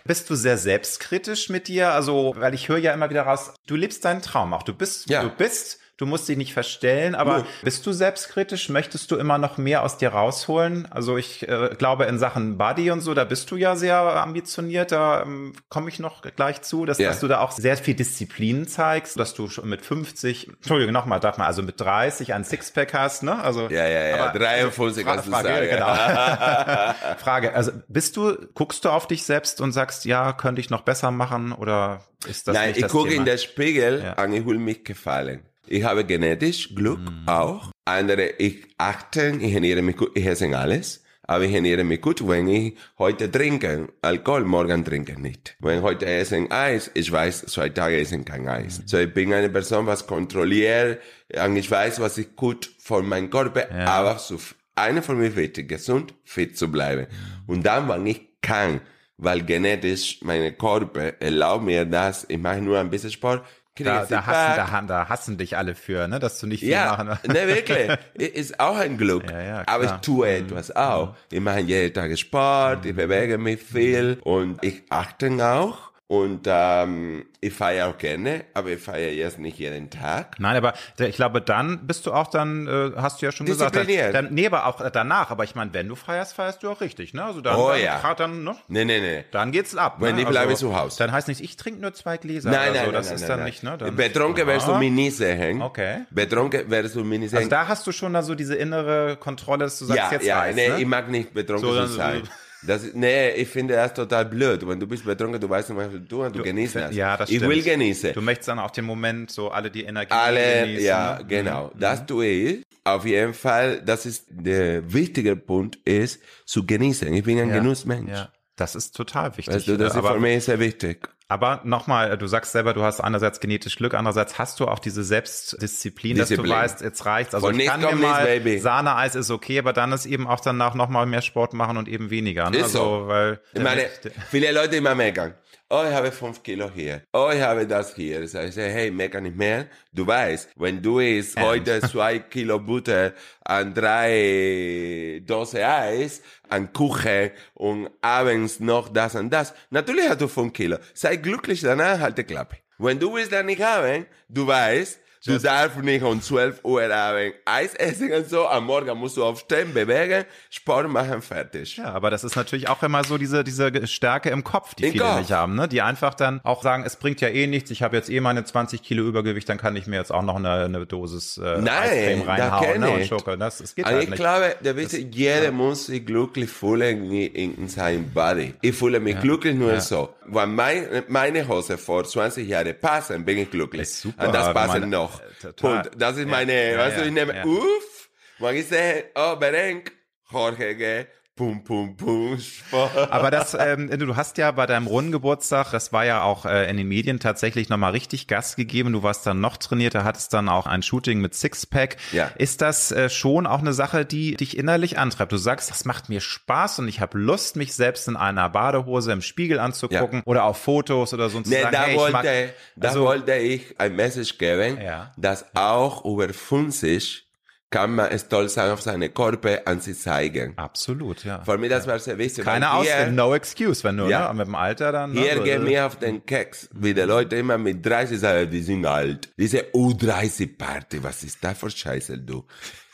A: Bist du sehr selbstkritisch mit dir? Also, weil ich höre ja immer wieder raus, du lebst deinen Traum auch. Du bist,
C: Ja.
A: du bist, du musst dich nicht verstellen, aber
C: Nö.
A: bist du selbstkritisch? Möchtest du immer noch mehr aus dir rausholen? Also ich äh, glaube in Sachen Body und so, da bist du ja sehr ambitioniert, da ähm, komme ich noch gleich zu, dass,
C: Ja.
A: dass du da auch sehr viel Disziplin zeigst, dass du schon mit 50, Entschuldigung, nochmal, darf mal, also mit 30 ein Sixpack hast, ne? Also
C: Ja, ja, ja,
A: aber-
C: 53
A: Fra-
C: kannst du
A: Frage,
C: sagen.
A: genau. <laughs> Frage, also bist du, guckst du auf dich selbst und sagst, ja, könnte ich noch besser machen oder ist das
C: Nein, ich gucke in den Spiegel
A: Ja.
C: und ich will mich gefallen. Ich habe genetisch Glück
A: Mhm.
C: auch. Andere, ich achte, ich ernähre mich gut, ich esse alles. Aber ich ernähre mich gut, wenn ich heute trinke Alkohol, morgen trinke nicht. Wenn heute essen Eis, ich weiß, zwei Tage essen kein Eis. So, ich bin eine Person, was kontrolliert, und ich weiß, was ich gut für meinen Körper,
A: Ja.
C: aber so, eine von mir wichtig, gesund, fit zu bleiben. Und dann, wenn ich kann, weil genetisch meine Körper erlaubt mir das, ich mache nur ein bisschen Sport,
A: da, da, hassen, da, da, hassen dich alle für, ne, dass du nicht viel
C: ja,
A: machen.
C: ne, wirklich. Ist auch ein Glück. Ja, ja, Aber ich tue mhm. etwas auch. Ich mache jeden Tag Sport, ich bewege mich viel und ich achte auch und ähm, ich feiere auch gerne, aber ich feiere jetzt nicht jeden Tag.
A: Nein, aber ich glaube, dann bist du auch dann, äh, hast du ja schon gesagt, dann, dann, nee, aber auch danach. Aber ich meine, wenn du feierst, feierst du auch richtig, ne? Also dann,
C: oh,
A: dann,
C: ja.
A: dann, ne?
C: Nee, nee, nee.
A: Dann geht's ab.
C: Wenn
A: ne?
C: ich bleibe also, zu Hause.
A: Dann heißt nicht, ich trinke nur zwei Gläser.
C: Nein, nein,
A: so.
C: nein,
A: Das
C: nein,
A: ist
C: nein,
A: dann
C: nein.
A: nicht, ne? Dann,
C: Betrunken wirst du mich nie sehen.
A: Okay.
C: Betrunken wirst du mich nie sehen.
A: Also da hast du schon da so diese innere Kontrolle, dass du sagst,
C: ja,
A: jetzt
C: ja,
A: reißt,
C: nee,
A: ne?
C: ich mag nicht betrunken
A: So,
C: sein. Das, nee, ich finde das total blöd. Wenn du bist betrunken, du weißt nicht, was du tust und du, genießt das.
A: Ja, das
C: ich
A: stimmt.
C: will genießen.
A: Du möchtest dann auch den Moment, so alle die Energie
C: Alle,
A: genießen.
C: ja, genau. Das tue ich. Auf jeden Fall, das ist der wichtige Punkt, ist zu genießen. Ich bin ein
A: Ja,
C: Genussmensch.
A: Ja. Das ist total wichtig.
C: Weißt du, das ist
A: aber,
C: für mich sehr wichtig.
A: Aber nochmal, du sagst selber, du hast einerseits genetisch Glück, andererseits hast du auch diese Selbstdisziplin, dass
C: Disziplin.
A: du weißt, jetzt reicht's. Also
C: Von
A: ich kann mir mal. Sahneeis ist okay, aber dann ist eben auch danach nochmal mehr Sport machen und eben weniger. Ne?
C: Ist
A: also,
C: so.
A: weil
C: Ich meine, viele Leute immer meckern. Oh, ich habe fünf Kilo hier. Oh, ich habe das hier. Das heißt, hey, meckern nicht mehr. Du weißt, wenn du isst heute <laughs> zwei Kilo Butter an drei Dose Eis, an Kuchen und abends noch das und das, natürlich hast du fünf Kilo. Sei glücklich danach, halt die Klappe. Wenn du willst das nicht haben, du weißt, Du darfst nicht um 12 Uhr abends Eis essen und so. Am Morgen musst du aufstehen, bewegen, Sport machen, fertig.
A: Ja, aber das ist natürlich auch immer so diese, diese Stärke im Kopf, die
C: Im
A: viele
C: Kopf.
A: nicht haben, ne? Die einfach dann auch sagen, es bringt ja eh nichts, ich habe jetzt eh meine 20 Kilo Übergewicht, dann kann ich mir jetzt auch noch eine, eine Dosis äh,
C: Nein,
A: Eiscreme
C: da
A: reinhauen ne? und
C: ich.
A: Schoko. Das, das geht
C: Also
A: halt
C: ich
A: nicht.
C: glaube, der Wichtige, jeder muss sich glücklich fühlen in, in seinem Body. Ich fühle mich glücklich nur
A: Ja.
C: so. Wenn mein, meine Hose vor 20 Jahren passen, bin ich glücklich.
A: Ist super,
C: Und das passt
A: man-
C: noch.
A: äh, total.
C: Punkt. Das ist meine,
A: ja,
C: weißt du, ich nehme, uff, ich sehe, oh, Berenk, Jorge, gell, pum, pum, pum, Sport.
A: Aber das, ähm, du hast ja bei deinem Rundengeburtstag, das war ja auch äh, in den Medien tatsächlich nochmal richtig Gas gegeben. Du warst dann noch trainierter, hattest dann auch ein Shooting mit Sixpack.
C: Ja.
A: Ist das äh, schon auch eine Sache, die dich innerlich antreibt? Du sagst, das macht mir Spaß und ich habe Lust, mich selbst in einer Badehose im Spiegel anzugucken oder auf Fotos oder so und zu
C: Nee,
A: sagen,
C: da,
A: hey, ich mag,
C: wollte, da
A: also-
C: wollte ich ein Message geben,
A: Ja.
C: dass auch über 50 kann man stolz sein auf seine Körper an sie zeigen.
A: Absolut, ja.
C: Für mich das war sehr wichtig.
A: Keine Ausrede, no excuse, wenn du
C: Ja.
A: ne, mit dem Alter dann. ne,
C: Hier
A: so,
C: gehen mir auf den Keks, wie die Leute immer mit 30 sagen, die sind alt. Diese U30-Party, was ist da für Scheiße, du?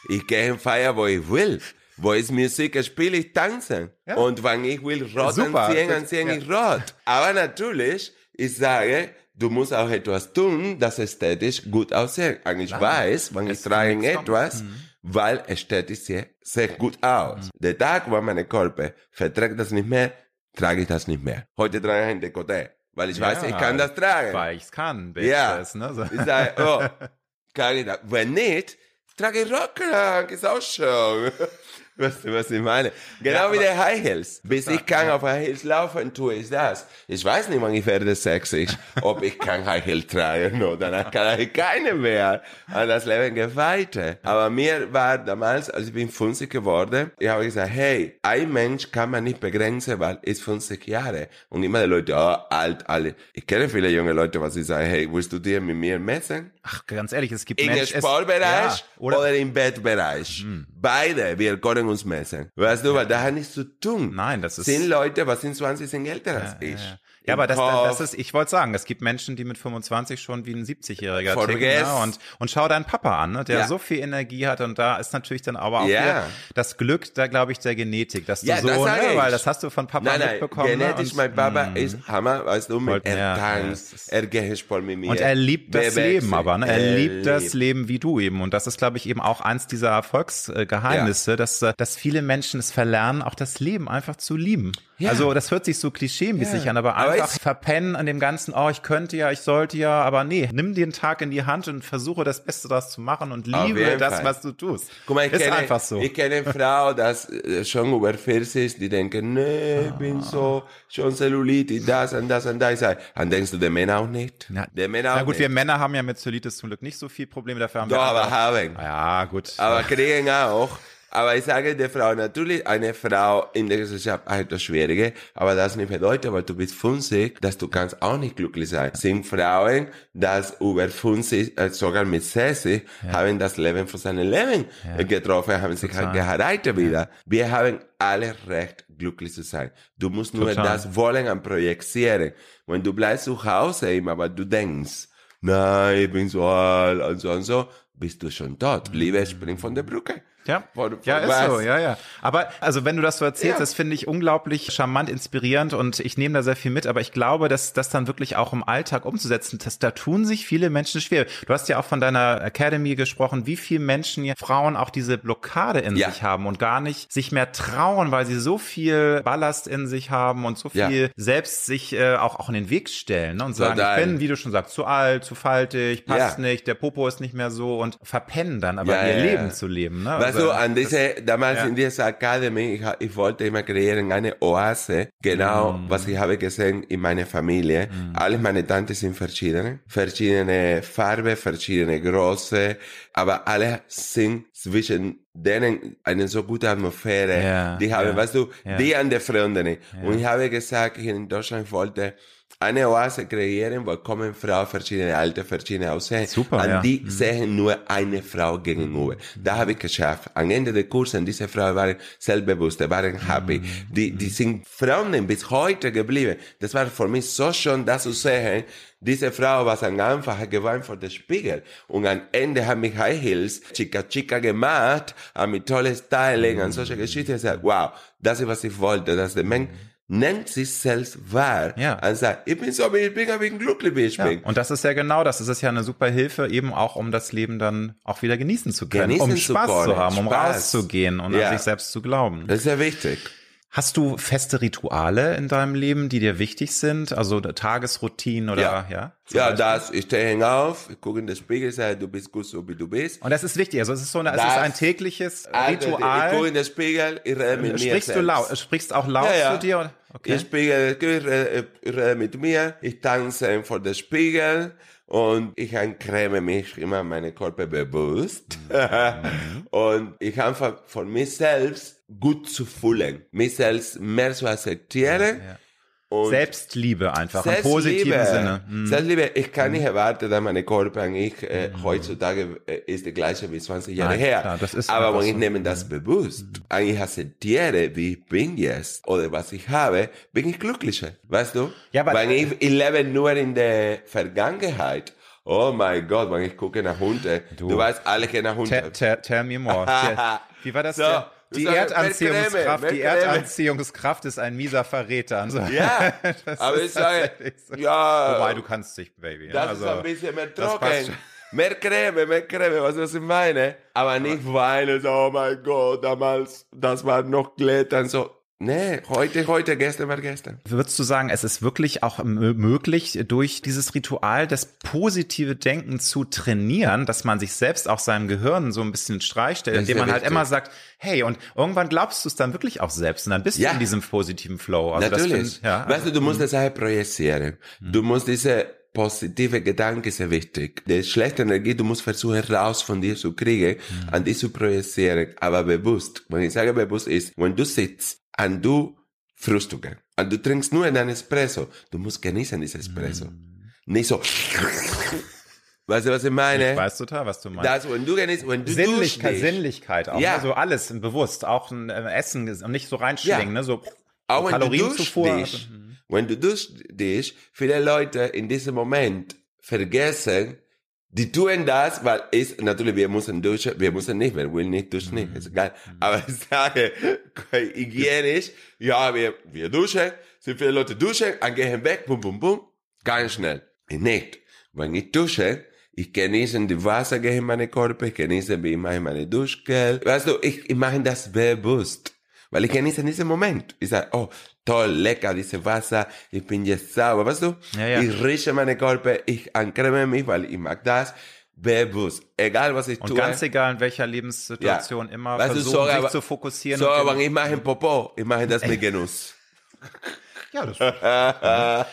C: Ich gehe in Feier, wo ich will. Wo ist Musik, spiele ich tanzen.
A: Ja.
C: Und wenn ich will rot
A: Super.
C: anziehen, anziehen
A: ja.
C: ich rot. Aber natürlich, ich sage, du musst auch etwas tun, das ästhetisch gut aussieht. Und ich weiß, wenn ich
A: Es
C: trage etwas, weil ästhetisch sehr, sehr gut aus. Der Tag, wo meine Körper verträgt das nicht mehr, trage ich das nicht mehr. Heute trage ich ein Dekolleté, weil ich weiß,
A: Ja,
C: ich kann das tragen.
A: Weil ich's kann,
C: Ja.
A: Bitches, ne? So.
C: Ich sage, oh, <laughs> kann ich das? Wenn nicht, trage ich Rocklang, ist auch schon. <laughs> Weißt du, was ich meine? Genau
A: Ja,
C: wie der High Heels. Bis ich kann auf High Heels laufen, tue ich das. Ich weiß nicht, wann ich werde 60, ob ich kann High Heels tragen oder dann kann ich keine mehr. Und das Leben geht weiter. Aber mir war damals, als ich bin 50 geworden, ich habe gesagt, hey, ein Mensch kann man nicht begrenzen, weil ist 50 Jahre. Und immer die Leute, oh, alt, alle. Ich kenne viele junge Leute, was sie sagen, hey, willst du dir mit mir messen?
A: Ach, ganz ehrlich, es gibt
C: Im
A: Mensch, es-
C: Sportbereich
A: ja,
C: oder,
A: oder,
C: im Bettbereich. Beide, wir können uns messen. Weißt du, weil das hat nichts zu tun.
A: Nein, das ist-
C: Sind Leute, was sind 20, sind älter als ich.
A: Ja. Ja, aber das, das ist, ich wollte sagen, es gibt Menschen, die mit 25 schon wie ein 70-Jähriger ticken. Ne? Und, und schau deinen Papa an, ne? der
C: Ja.
A: so viel Energie hat und da ist natürlich dann aber auch
C: Ja.
A: das Glück, da glaube ich, der Genetik, dass du
C: Ja,
A: so,
C: das
A: ne? weil das hast du von Papa
C: Nein, nein,
A: mitbekommen.
C: genetisch,
A: ne? Und-
C: mein Papa ist Hammer, weißt du, mit, er
A: ja, ja,
C: tanzt, er geht Sport mit mir.
A: Und er liebt das
C: bewegt
A: Leben aber, ne? Er,
C: Er
A: liebt das
C: liebt.
A: Leben wie du eben. Und das ist, glaube ich, eben auch eins dieser Erfolgsgeheimnisse, dass, äh, dass viele Menschen es verlernen, auch das Leben einfach zu lieben.
C: Ja.
A: Also das hört sich so klischeemäßig an, aber
C: Aber
A: einfach
C: ich-
A: verpennen an dem Ganzen, oh, ich könnte ja, ich sollte ja, aber nee, nimm den Tag in die Hand und versuche das Beste daraus zu machen und liebe das,
C: Fall.
A: was du tust.
C: Guck mal, ich
A: ist
C: kenne,
A: einfach so.
C: ich kenne eine Frau, das äh, schon über 40 ist, die denken, nee, ich bin so, schon Cellulitis, das und das und das. Dann denkst du, der Männer auch nicht?
A: Na,
C: der Männer auch
A: Na gut,
C: nicht.
A: wir Männer haben ja mit Cellulitis zum Glück nicht so viel Probleme, dafür haben
C: Doch,
A: wir
C: aber haben.
A: Ja, gut.
C: Aber kriegen auch. Aber ich sage der Frau, natürlich, eine Frau in der Gesellschaft hat das Schwierige, aber das nicht bedeutet, weil du bist 50, dass du kannst auch nicht glücklich sein. Sind Frauen, das über 50, äh, sogar mit 60, ja. haben das Leben von seinem Leben ja. getroffen, haben sich halt geheiratet wieder. Wir haben alle Recht, glücklich zu sein. Du musst nur Total. das wollen und projizieren. Wenn du bleibst zu Hause immer, aber du denkst, nein, ich bin so alt und so und so, bist du schon tot. Liebe, spring von der Brücke.
A: Ja, ja ist so, ja, ja. Aber also wenn du das so erzählst, ja. das finde ich unglaublich charmant, inspirierend und ich nehme da sehr viel mit, aber ich glaube, dass das dann wirklich auch im Alltag umzusetzen, das, da tun sich viele Menschen schwer. Du hast ja auch von deiner Academy gesprochen, wie viele Menschen Frauen auch diese Blockade in ja. sich haben und gar nicht sich mehr trauen, weil sie so viel Ballast in sich haben und so viel ja. selbst sich äh, auch, auch in den Weg stellen ne? und sagen, Total. ich bin, wie du schon sagst, zu alt, zu faltig, passt nicht, der Popo ist nicht mehr so und verpennen dann aber ihr Leben zu leben. Ne?
C: Was also, an diese, damals ja. in dieser Academy, ich, ich, wollte immer kreieren eine Oase, genau, mm. was ich habe gesehen in meiner Familie. Mm. Alle meine Tanten sind verschiedene, verschiedene Farbe, verschiedene Größe, aber alle sind zwischen denen eine so gute Atmosphäre. Ja, die haben, ja, weißt du, die an der Freunde. Und ich habe gesagt, hier in Deutschland wollte eine Oase kreieren, wo kommen Frauen verschiedene Alter, verschiedene Aussehen. Super, An ja. die mhm. sehen nur eine Frau gegenüber. Mhm. Da habe ich geschafft. Am Ende der Kurse, diese Frauen waren selbstbewusst, waren happy. Mhm. Die, die sind Freunde bis heute geblieben. Das war für mich so schön, das zu sehen. Diese Frau war am Anfang hat geweint vor dem Spiegel und am Ende hat mich High Heels chica chica gemacht, hat mit tolles Styling und solche Geschichten gesagt, wow, das ist was ich wollte, dass der Mensch nennt sich selbst wahr ja. und sagt, ich bin so, ich bin, ich bin glücklich, wie ich ja. bin.
A: Und das ist ja genau das. Das ist ja eine super Hilfe, eben auch, um das Leben dann auch wieder genießen zu können, genießen um Spaß zu, zu haben, um Spaß. rauszugehen und ja. an sich selbst zu glauben.
C: Das ist ja wichtig.
A: Hast du feste Rituale in deinem Leben, die dir wichtig sind? Also Tagesroutinen oder
C: ja? Ja, ja das, ich stehe auf, ich gucke in den Spiegel, sage, du bist gut so wie du bist.
A: Und das ist wichtig, also es ist so eine, es ist ein tägliches Ritual.
C: Ich gucke in den Spiegel, ich rede mit
A: mir Sprichst du laut, sprichst auch laut ja, ja. zu dir?
C: Okay. Ich spiegel, ich rede mit mir, ich tanze vor dem Spiegel und ich eincreme mich immer meine Körper bewusst mhm. <laughs> und ich einfach von mir selbst gut zu fühlen, mich selbst mehr zu akzeptieren. Ja, ja.
A: Und Selbstliebe einfach Selbstliebe, im positiven Sinne.
C: Mhm. Selbstliebe, ich kann nicht erwarten, dass meine Körper und ich äh, mhm. heutzutage äh, ist der gleiche wie 20 Jahre Nein, her. Klar, das ist Aber wenn ich so. nehme das mhm. bewusst mhm. und ich akzeptiere, wie ich bin jetzt oder was ich habe, bin ich glücklicher. Weißt du? Ja, weil ich, ich lebe nur in der Vergangenheit. Oh mein Gott, wenn ich gucke nach Hunde. Du, du weißt, alle gehen nach Hunde.
A: Tell, tell, tell me more. <laughs> Wie war das? So, die Erdanziehungskraft, die Erdanziehungskraft ist ein mieser Verräter. Also,
C: ja, <laughs> aber ich sage,
A: so. ja. Wobei, du kannst dich, Baby.
C: Das also, ist ein bisschen mehr trocken. Mehr Creme, mehr Creme, was, was ich meine. Aber nicht weinen, so, oh mein Gott, damals, das war noch Glättern, so. Nee, heute, heute, gestern war gestern.
A: Würdest du sagen, es ist wirklich auch möglich, durch dieses Ritual das positive Denken zu trainieren, dass man sich selbst auch seinem Gehirn so ein bisschen Streich stellt, indem man halt immer sagt, hey, und irgendwann glaubst du es dann wirklich auch selbst und dann bist ja. du in diesem positiven Flow.
C: Also Natürlich. Find, ja. Weißt du, du musst mhm. das halt projizieren. Mhm. Du musst diese positive Gedanken sehr wichtig. Die schlechte Energie, du musst versuchen, raus von dir zu kriegen, mhm. an die zu projizieren, aber bewusst. Wenn ich sage bewusst ist, wenn du sitzt und du Frühstücke und du trinkst nur einen Espresso, du musst genießen dieses Espresso. Mm. Nicht so. Weißt du, was ich meine?
A: Ich weiß total, was du meinst.
C: Das, wenn du genießt, wenn du
A: Sinnlichkeit, Sinnlichkeit auch. Ja. Ne? So alles bewusst, auch ein Essen und nicht so reinschlingen, ja. ne? So,
C: auch so Kalorienzufuhr. Dich, also, wenn du duschst dich, viele Leute in diesem Moment vergessen, die tun das, weil ist natürlich, wir müssen duschen, wir müssen nicht, wir wollen nicht duschen, nicht, ist egal. Mhm. Aber ich sage, <laughs> hygienisch, ja, wir, wir duschen, sind viele Leute duschen, und gehen weg, bum, bum, bum, ganz schnell. Ich nicht. Wenn ich dusche, ich genieße die Wasser in meine Körper, ich genieße, wie ich mache meine Duschgel. Weißt du, ich, ich mache das bewusst. Weil ich genieße diesen Moment. Ich sage, oh, toll, lecker, diese Wasser, ich bin jetzt sauber, weißt du? Ja, ja. Ich rieche meine Körper, ich ancreme mich, weil ich mag das. Bewusst, egal was ich
A: und
C: tue.
A: Und ganz egal in welcher Lebenssituation, ja. immer weißt versuchen, du, so, sich aber, zu fokussieren.
C: So, aber ich mache Popo, ich mache das <laughs> mit Genuss.
A: Ja, das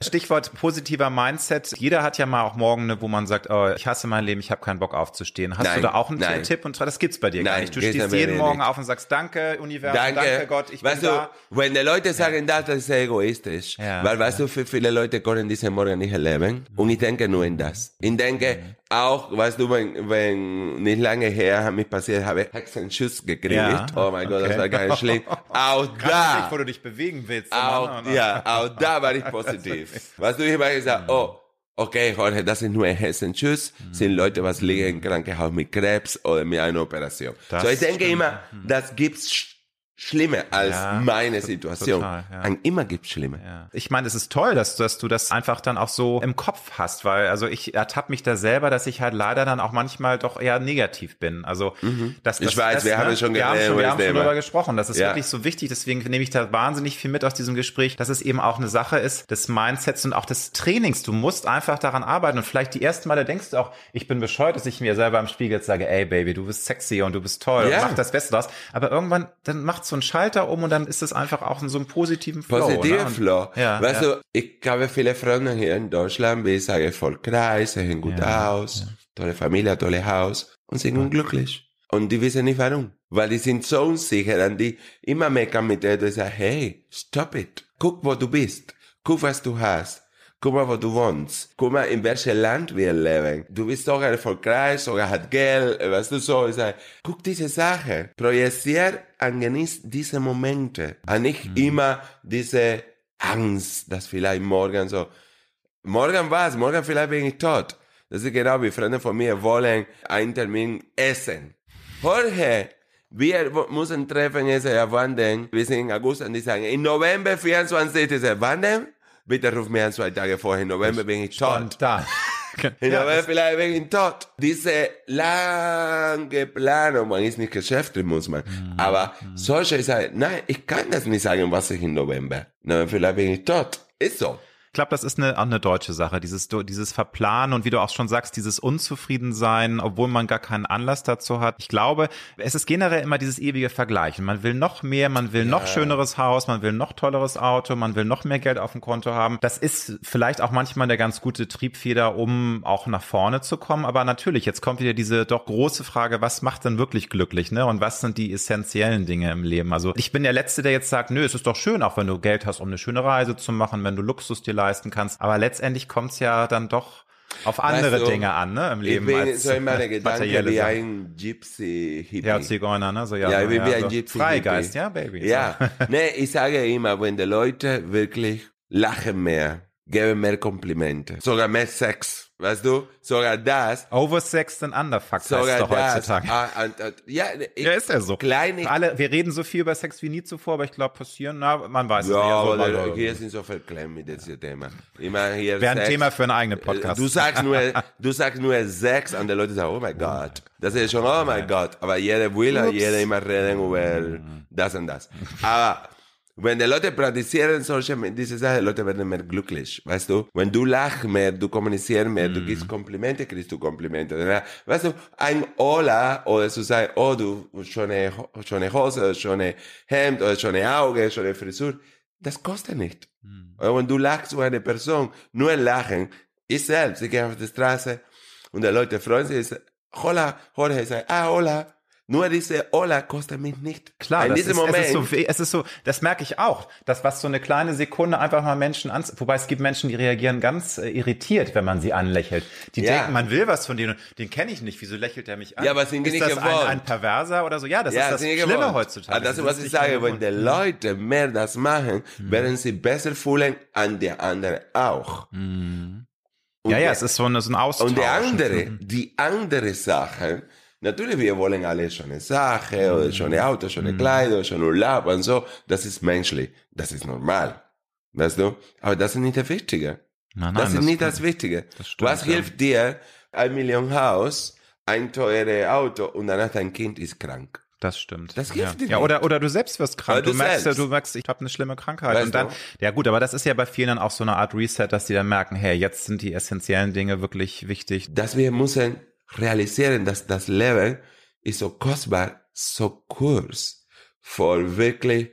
A: <laughs> Stichwort positiver Mindset. Jeder hat ja mal auch Morgen, wo man sagt, oh, ich hasse mein Leben, ich habe keinen Bock aufzustehen. Hast nein, du da auch einen nein. Tipp? Und zwar, das gibt's bei dir nein, gar nicht. Du stehst jeden Morgen nicht. auf und sagst, danke Universum, danke, danke Gott, ich
C: weißt
A: bin
C: du, da. Wenn die Leute sagen das, das ist sehr egoistisch. Ja, Weil, weißt ja. du, für viele Leute können diese Morgen nicht erleben. Und ich denke nur in das. Ich denke, mhm auch, weißt du, wenn, wenn nicht lange her hat mich passiert, habe Hexenschuss gekriegt. Ja, oh mein okay. Gott, das war ganz schlimm. Auch da.
A: Nicht, wo du dich bewegen willst.
C: Auch, Mann, ja, auch da war ich positiv. <laughs> weißt du, ich habe gesagt, oh, okay, Jorge, das ist nur ein Hexenschuss, mhm. sind Leute, was liegen im Krankenhaus mit Krebs oder mit einer Operation. Das so, ich denke stimmt. immer, das gibt's schlimmer als ja, meine Situation. Total, ja. Immer gibt schlimmer.
A: Ja. Ich meine, es ist toll, dass, dass du das einfach dann auch so im Kopf hast, weil also ich ertappe mich da selber, dass ich halt leider dann auch manchmal doch eher negativ bin. Also mhm. das, das,
C: ich weiß,
A: das,
C: wir ne? haben schon,
A: wir haben schon, wir haben schon darüber gesprochen. Das ist wirklich so wichtig. Deswegen nehme ich da wahnsinnig viel mit aus diesem Gespräch, dass es eben auch eine Sache ist des Mindsets und auch des Trainings. Du musst einfach daran arbeiten und vielleicht die ersten Male denkst du auch, ich bin bescheuert, dass ich mir selber im Spiegel jetzt sage, ey Baby, du bist sexy und du bist toll und mach das Beste draus. Aber irgendwann dann macht so einen Schalter um und dann ist es einfach auch in so einem positiven Flow.
C: Positiver ne? Flow. Ja, weißt ja. du, ich habe viele Freunde hier in Deutschland, wie ich sage, erfolgreich, sehen gut ja, aus, tolle Familie, tolle Haus und sind unglücklich. Und die wissen nicht warum. Weil die sind so unsicher und die immer meckern mit dir und sagen, hey, stop it. Guck, wo du bist. Guck, was du hast. Guck mal, wo du wohnst. Guck mal, in welchem Land wir leben. Du bist sogar erfolgreich, sogar hat Geld, weißt du so. Ich sage, guck diese Sache. Projizier und genieß diese Momente. Und nicht mhm. immer diese Angst, dass vielleicht morgen so, morgen was? Morgen vielleicht bin ich tot. Das ist genau wie Freunde von mir wollen einen Termin essen. Jorge, wir müssen treffen jetzt, ja, wann denn? Wir sind in August und die sagen, in November 24. Ich sage, wann denn? Bitte ruf mir an zwei Tage vorher. Im November bin ich tot.
A: Da.
C: In November <laughs> vielleicht bin ich tot. Diese lange Planung, man ist nicht geschäftlich, muss man. Mhm. Aber mhm. solche sagen, nein, ich kann das nicht sagen, was ich im November. November vielleicht bin ich tot. Ist so
A: glaube, das ist eine, auch eine deutsche Sache, dieses, dieses Verplanen und wie du auch schon sagst, dieses Unzufriedensein, obwohl man gar keinen Anlass dazu hat. Ich glaube, es ist generell immer dieses ewige Vergleichen. Man will noch mehr, man will ja. noch schöneres Haus, man will noch tolleres Auto, man will noch mehr Geld auf dem Konto haben. Das ist vielleicht auch manchmal eine ganz gute Triebfeder, um auch nach vorne zu kommen. Aber natürlich, jetzt kommt wieder diese doch große Frage, was macht denn wirklich glücklich, ne? Und was sind die essentiellen Dinge im Leben? Also ich bin der Letzte, der jetzt sagt, nö, es ist doch schön, auch wenn du Geld hast, um eine schöne Reise zu machen, wenn du Luxus dir leisten kannst. Aber letztendlich kommt es ja dann doch auf andere weißt du, Dinge an, ne, im Leben.
C: Ich bin als, so in meiner Gedanken wie ein Gypsy-Hippie.
A: Ja, Zigeuner, ne, so, ja.
C: Ja, wie,
A: ja,
C: wie ein so Gypsy-Hippie.
A: Freigeist, ja, Baby.
C: Ja, ne, ich sage immer, wenn die Leute wirklich lachen mehr, geben mehr Komplimente, sogar mehr Sex, Weißt du, sogar das.
A: Oversexed and underfucked sogar heißt doch das, heutzutage.
C: Ah, ah, ah, ja,
A: ich, ja, ist ja so.
C: Kleine,
A: Alle, wir reden so viel über Sex wie nie zuvor, aber ich glaube, passieren, na, man weiß
C: ja,
A: es nicht.
C: Ja, aber so, hier sind so verklemmt mit diesem Thema.
A: Meine, hier Wäre ein Thema für einen eigenen Podcast.
C: Du sagst nur, <laughs> du sagst nur Sex und die Leute sagen, oh mein Gott. Das ist schon, oh mein Gott. Aber jeder will, Ups. jeder immer reden über das und das. Aber, wenn die Leute praktizieren solche, diese Sachen, die Leute werden mehr glücklich, weißt du? Wenn du lachst mehr, du kommunizierst mehr, mm. du gibst Komplimente, kriegst du Komplimente. Weißt du, ein Ola, oder zu sagen, oh, du, schöne, schöne Hose, schöne Hemd, oder schöne Augen, schöne Frisur, das kostet nicht. Mm. Oder wenn du lachst zu einer Person, nur lachen, ich selbst, ich gehe auf die Straße, und die Leute freuen sich, hola, Jorge, sagt, ah, hola, nur diese Ola kostet mich nicht.
A: Klar, in diesem ist, Moment. Es ist, so, es ist so, das merke ich auch, dass was so eine kleine Sekunde einfach mal Menschen an, wobei es gibt Menschen, die reagieren ganz äh, irritiert, wenn man sie anlächelt. Die ja. denken, man will was von denen, den kenne ich nicht, wieso lächelt er mich an?
C: Ja, aber sind die ist
A: nicht das ein, ein, Perverser oder so? Ja, das ja, ist das Schlimme gewollt. heutzutage.
C: Also, das ist, was ich sage, wenn die Leute mehr das machen, hm. werden sie besser fühlen an der anderen auch.
A: Hm. Ja, ja, der, es ist so, eine, so ein Austausch.
C: Und der andere, die andere Sache, Natürlich, wir wollen alle schöne Sachen oder schöne Autos, schöne mhm. Kleider, schöne Urlaub und so. Das ist menschlich. Das ist normal. Weißt du? Aber das ist nicht das Wichtige. Nein, nein, das ist das nicht das Wichtige. Das stimmt, Was hilft dir? Ein Million Haus, ein teures Auto und danach dein Kind ist krank.
A: Das stimmt.
C: Das hilft
A: ja. dir. Ja, oder, oder du selbst wirst krank. Du, du, merkst, selbst. du merkst, ich habe eine schlimme Krankheit. Weißt und dann, du? ja gut, aber das ist ja bei vielen dann auch so eine Art Reset, dass die dann merken, hey, jetzt sind die essentiellen Dinge wirklich wichtig.
C: Dass wir müssen realisieren, dass das Leben ist so kostbar, so kurz, voll wirklich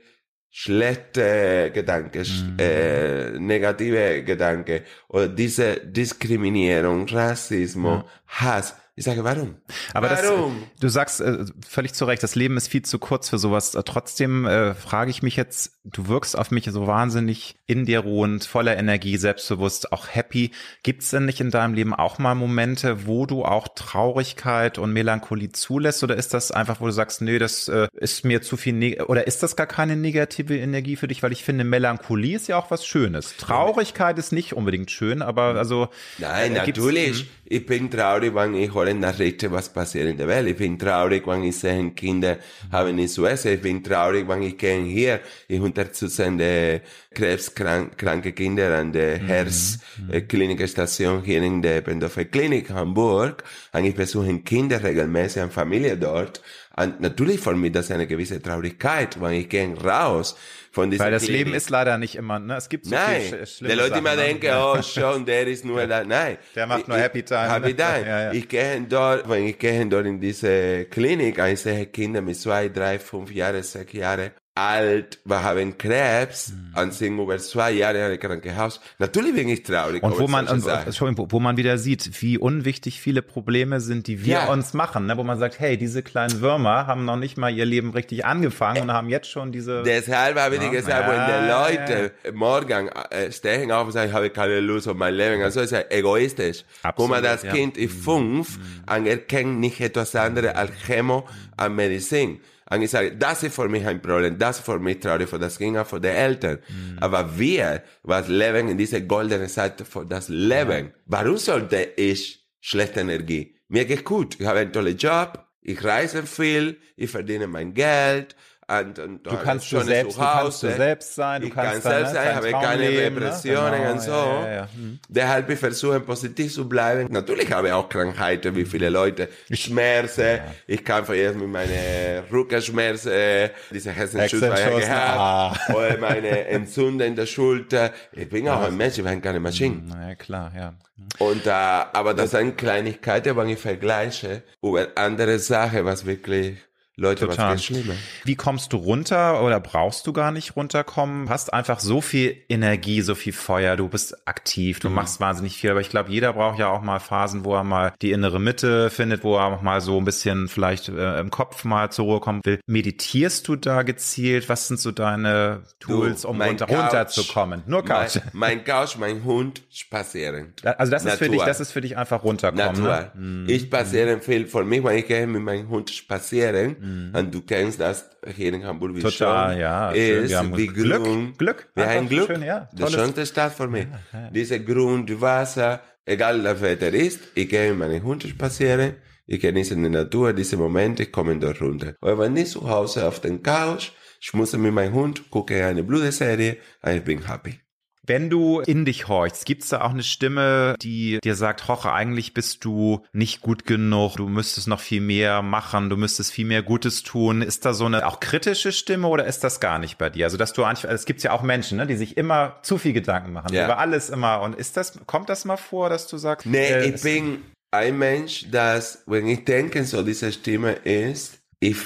C: schlechte Gedanken, mhm. äh, negative Gedanken oder diese Diskriminierung, Rassismus, ja. Hass, ich sage, warum?
A: Aber warum? Das, du sagst äh, völlig zu Recht, das Leben ist viel zu kurz für sowas. Äh, trotzdem äh, frage ich mich jetzt, du wirkst auf mich so wahnsinnig in dir ruhend, voller Energie, selbstbewusst, auch happy. Gibt es denn nicht in deinem Leben auch mal Momente, wo du auch Traurigkeit und Melancholie zulässt? Oder ist das einfach, wo du sagst, nee, das äh, ist mir zu viel, ne oder ist das gar keine negative Energie für dich? Weil ich finde, Melancholie ist ja auch was Schönes. Traurigkeit ist nicht unbedingt schön, aber also.
C: Nein, äh, natürlich. Ich bin traurig, wenn ich höre Nachrichten, was passiert in der Welt. Ich bin traurig, wenn ich sehe, Kinder haben nichts zu essen. Ich bin traurig, wenn ich gehe hier, ich unterstütze krebskranke Kinder an der mhm. Herz-Klinikstation hier in der Pendorfer Klinik Hamburg. Und ich besuche Kinder regelmäßig an Familie dort. Und natürlich für mich das ist eine gewisse Traurigkeit, wenn ich gehe raus von
A: dieser Weil das Klinik. Leben ist leider nicht immer, ne? Es gibt so
C: Nein. viel sch Die Leute immer ne? denken, oh, schon, der ist nur <laughs> da. Nein.
A: Der macht nur Happy Time.
C: Happy <laughs> Time. ja, ja. Ich gehe dort, wenn ich gehe dort in diese Klinik, ich sehe Kinder mit zwei, drei, fünf Jahren, sechs Jahren alt, wir haben Krebs mhm. und sind über zwei Jahre im Krankenhaus. Natürlich bin ich traurig.
A: Und wo man, und, wo man wieder sieht, wie unwichtig viele Probleme sind, die wir ja. uns machen, ne? wo man sagt, hey, diese kleinen Würmer haben noch nicht mal ihr Leben richtig angefangen und haben jetzt schon diese.
C: Deshalb habe ich ja, gesagt, ja, wenn die Leute morgen äh, stehen auf und sagen, ich habe keine Lust auf mein Leben, also ist ja egoistisch. Absolut, wo man das Kind ist fünf mhm. und erkennt nicht etwas anderes als Chemo und Medizin. Und ich sage, das ist für mich ein Problem, das ist für mich traurig, für das auch für die Eltern. Mhm. Aber wir, was leben in dieser goldenen Seite für das Leben, ja. warum sollte ich schlechte Energie? Mir geht gut, ich habe einen tollen Job, ich reise viel, ich verdiene mein Geld,
A: und, und du kannst du selbst, du kannst du selbst sein, du
C: ich
A: kannst
C: kann selbst sein, habe keine Repressionen ne? genau, und so. Ja, ja, ja. Hm. Deshalb ich versuche positiv zu bleiben. Natürlich habe ich auch Krankheiten, wie viele Leute. Schmerzen. Ich kämpfe jetzt mit meinen Rückenschmerzen, diese Herzenschuss gehabt, ah. <laughs> oder meine Entzündung in der Schulter. Ich bin auch ein Mensch, ich bin keine Maschine.
A: Hm, na ja, klar, ja.
C: Und, äh, aber das sind Kleinigkeiten, wenn ich vergleiche über andere Sachen, was wirklich Leute, Total. was schlimmer.
A: Wie kommst du runter oder brauchst du gar nicht runterkommen? Hast einfach so viel Energie, so viel Feuer, du bist aktiv, du mhm. machst wahnsinnig viel, aber ich glaube, jeder braucht ja auch mal Phasen, wo er mal die innere Mitte findet, wo er auch mal so ein bisschen vielleicht äh, im Kopf mal zur Ruhe kommen will. Meditierst du da gezielt? Was sind so deine Tools, du, um runter, Couch, runterzukommen?
C: Nur Couch. Mein, <laughs> mein Couch, mein Hund, spazieren.
A: Also das ist für dich, das ist für dich einfach runterkommen. Ne?
C: Mhm. Ich spazieren viel. Für mich, wenn ich gehe mit meinem Hund spazieren, Mhm. Und du kennst das hier in Hamburg wie
A: Total,
C: schon.
A: ja.
C: Ist wir haben wie
A: Glück, grün. Glück.
C: Wir haben Glück. Schön, ja. Das schönste Stadt für mich. Ja, ja. Diese Grün, die Wasser, egal das Wetter ist, ich gehe mit meinen Hunden spazieren, ich genieße die Natur, diese Momente, ich komme dort runter. Aber wenn ich zu Hause auf den Couch, ich muss mit meinem Hund, gucke eine Blutserie, ich bin happy.
A: Wenn du in dich horchst, gibt's da auch eine Stimme, die dir sagt, Hoche, eigentlich bist du nicht gut genug, du müsstest noch viel mehr machen, du müsstest viel mehr Gutes tun. Ist da so eine auch kritische Stimme oder ist das gar nicht bei dir? Also, dass du eigentlich, es gibt ja auch Menschen, ne, die sich immer zu viel Gedanken machen, ja. über alles immer. Und ist das, kommt das mal vor, dass du sagst?
C: Nee, äh, ich bin ein Mensch, dass, wenn ich denke, so diese Stimme ist, ich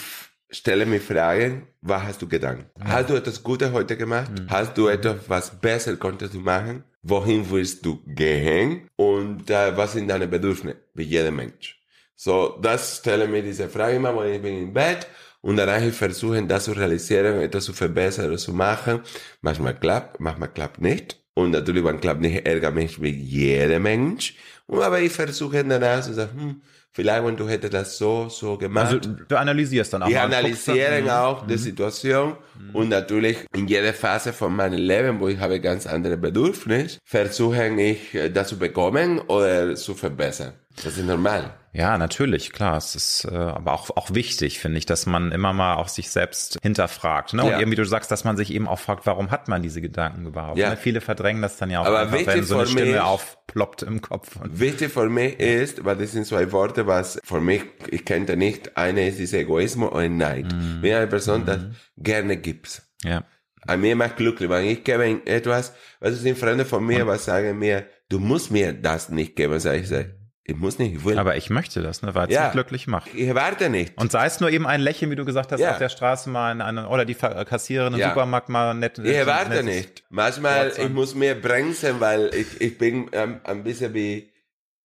C: stelle mir Fragen, was hast du gedacht? Ja. Hast du etwas Gutes heute gemacht? Mhm. Hast du etwas, was besser konntest du machen? Wohin willst du gehen? Und äh, was sind deine Bedürfnisse? Wie jeder Mensch. So, das stelle mir diese Frage immer, wenn ich bin im Bett und danach ich versuche, das zu realisieren, etwas zu verbessern oder zu machen. Manchmal klappt, manchmal klappt nicht. Und natürlich, wenn klappt nicht, ärgert mich wie jeder Mensch. Aber ich versuche danach zu sagen, hm, vielleicht, wenn du hättest das so, so gemacht. Also
A: du analysierst dann auch.
C: Ich analysiere mhm. auch mhm. die Situation mhm. und natürlich in jeder Phase von meinem Leben, wo ich habe ganz andere Bedürfnisse, versuche ich, äh, das zu bekommen oder zu verbessern. Das ist normal.
A: Ja, natürlich, klar. Es ist äh, aber auch, auch wichtig, finde ich, dass man immer mal auch sich selbst hinterfragt. Ne? Und ja. irgendwie du sagst, dass man sich eben auch fragt, warum hat man diese Gedanken überhaupt? Ja. Ne? Viele verdrängen das dann ja auch
C: aber einfach, wenn
A: so eine Stimme aufploppt im Kopf.
C: Wichtig für mich ist, weil das sind zwei Worte, was für mich, ich kenne nicht, eine ist dieser Egoismus und Neid. Mhm. Wenn eine Person mhm. das gerne gibt.
A: Ja.
C: An mir macht glücklich, wenn ich gebe etwas, was sind Freunde von mir, was sagen mir, du musst mir das nicht geben, sag ich, sag, Ich muss nicht, ich will.
A: Aber ich möchte das, ne, weil es
C: Ja.
A: mich glücklich macht.
C: ich warte nicht.
A: Und sei es nur eben ein Lächeln, wie du gesagt hast,
C: Ja.
A: auf der Straße mal in eine, oder die Ver- Kassiererin im
C: Ja.
A: Supermarkt mal nett.
C: Ich warte nicht. Manchmal,
A: sagen.
C: ich muss mehr bremsen, weil ich, ich bin ähm, ein bisschen wie,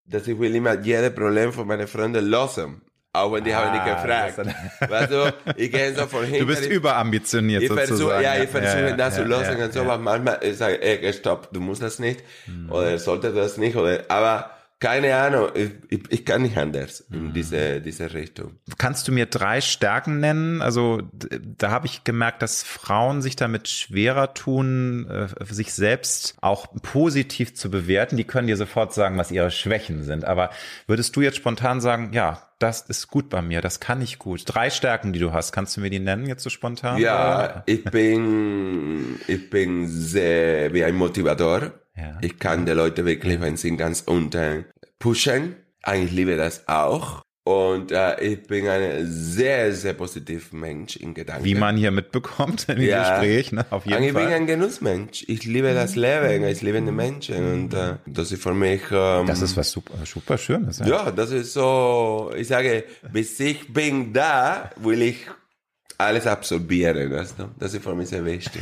C: dass ich will immer jedes Problem von meinen Freunden lösen. Auch wenn die haben nicht
A: Ah,
C: gefragt. Weißt du, ich gehe so von <laughs> hinten.
A: Du bist
C: ich,
A: überambitioniert
C: ich versuche,
A: sozusagen.
C: ja, ich versuche
A: ja,
C: das
A: ja,
C: zu lösen
A: ja,
C: und so,
A: ja.
C: aber manchmal ich sage ey, stopp, du musst das nicht.
A: Mhm.
C: Oder sollte das nicht, oder, aber keine Ahnung, ich, ich, ich kann nicht anders in diese, diese Richtung.
A: Kannst du mir drei Stärken nennen? Also da habe ich gemerkt, dass Frauen sich damit schwerer tun, äh, sich selbst auch positiv zu bewerten. Die können dir sofort sagen, was ihre Schwächen sind. Aber würdest du jetzt spontan sagen, ja, das ist gut bei mir, das kann ich gut. Drei Stärken, die du hast, kannst du mir die nennen jetzt so spontan?
C: Ja, ich bin, ich bin sehr wie ein Motivator.
A: Ja.
C: Ich kann die Leute wirklich, wenn sie ganz unten pushen. Eigentlich liebe das auch. Und äh, ich bin ein sehr, sehr positiver Mensch in Gedanken.
A: Wie man hier mitbekommt im
C: Ja.
A: Gespräch, ne? Auf jeden
C: Eigentlich bin ich
A: Fall.
C: ein Genussmensch. Ich liebe das Leben, ich liebe die Menschen und äh, das ist für mich. Ähm,
A: Das ist was super, super Schönes. Ja.
C: ja, das ist so. Ich sage, bis ich bin da, will ich alles absorbieren. Weißt du? Das ist für mich sehr wichtig.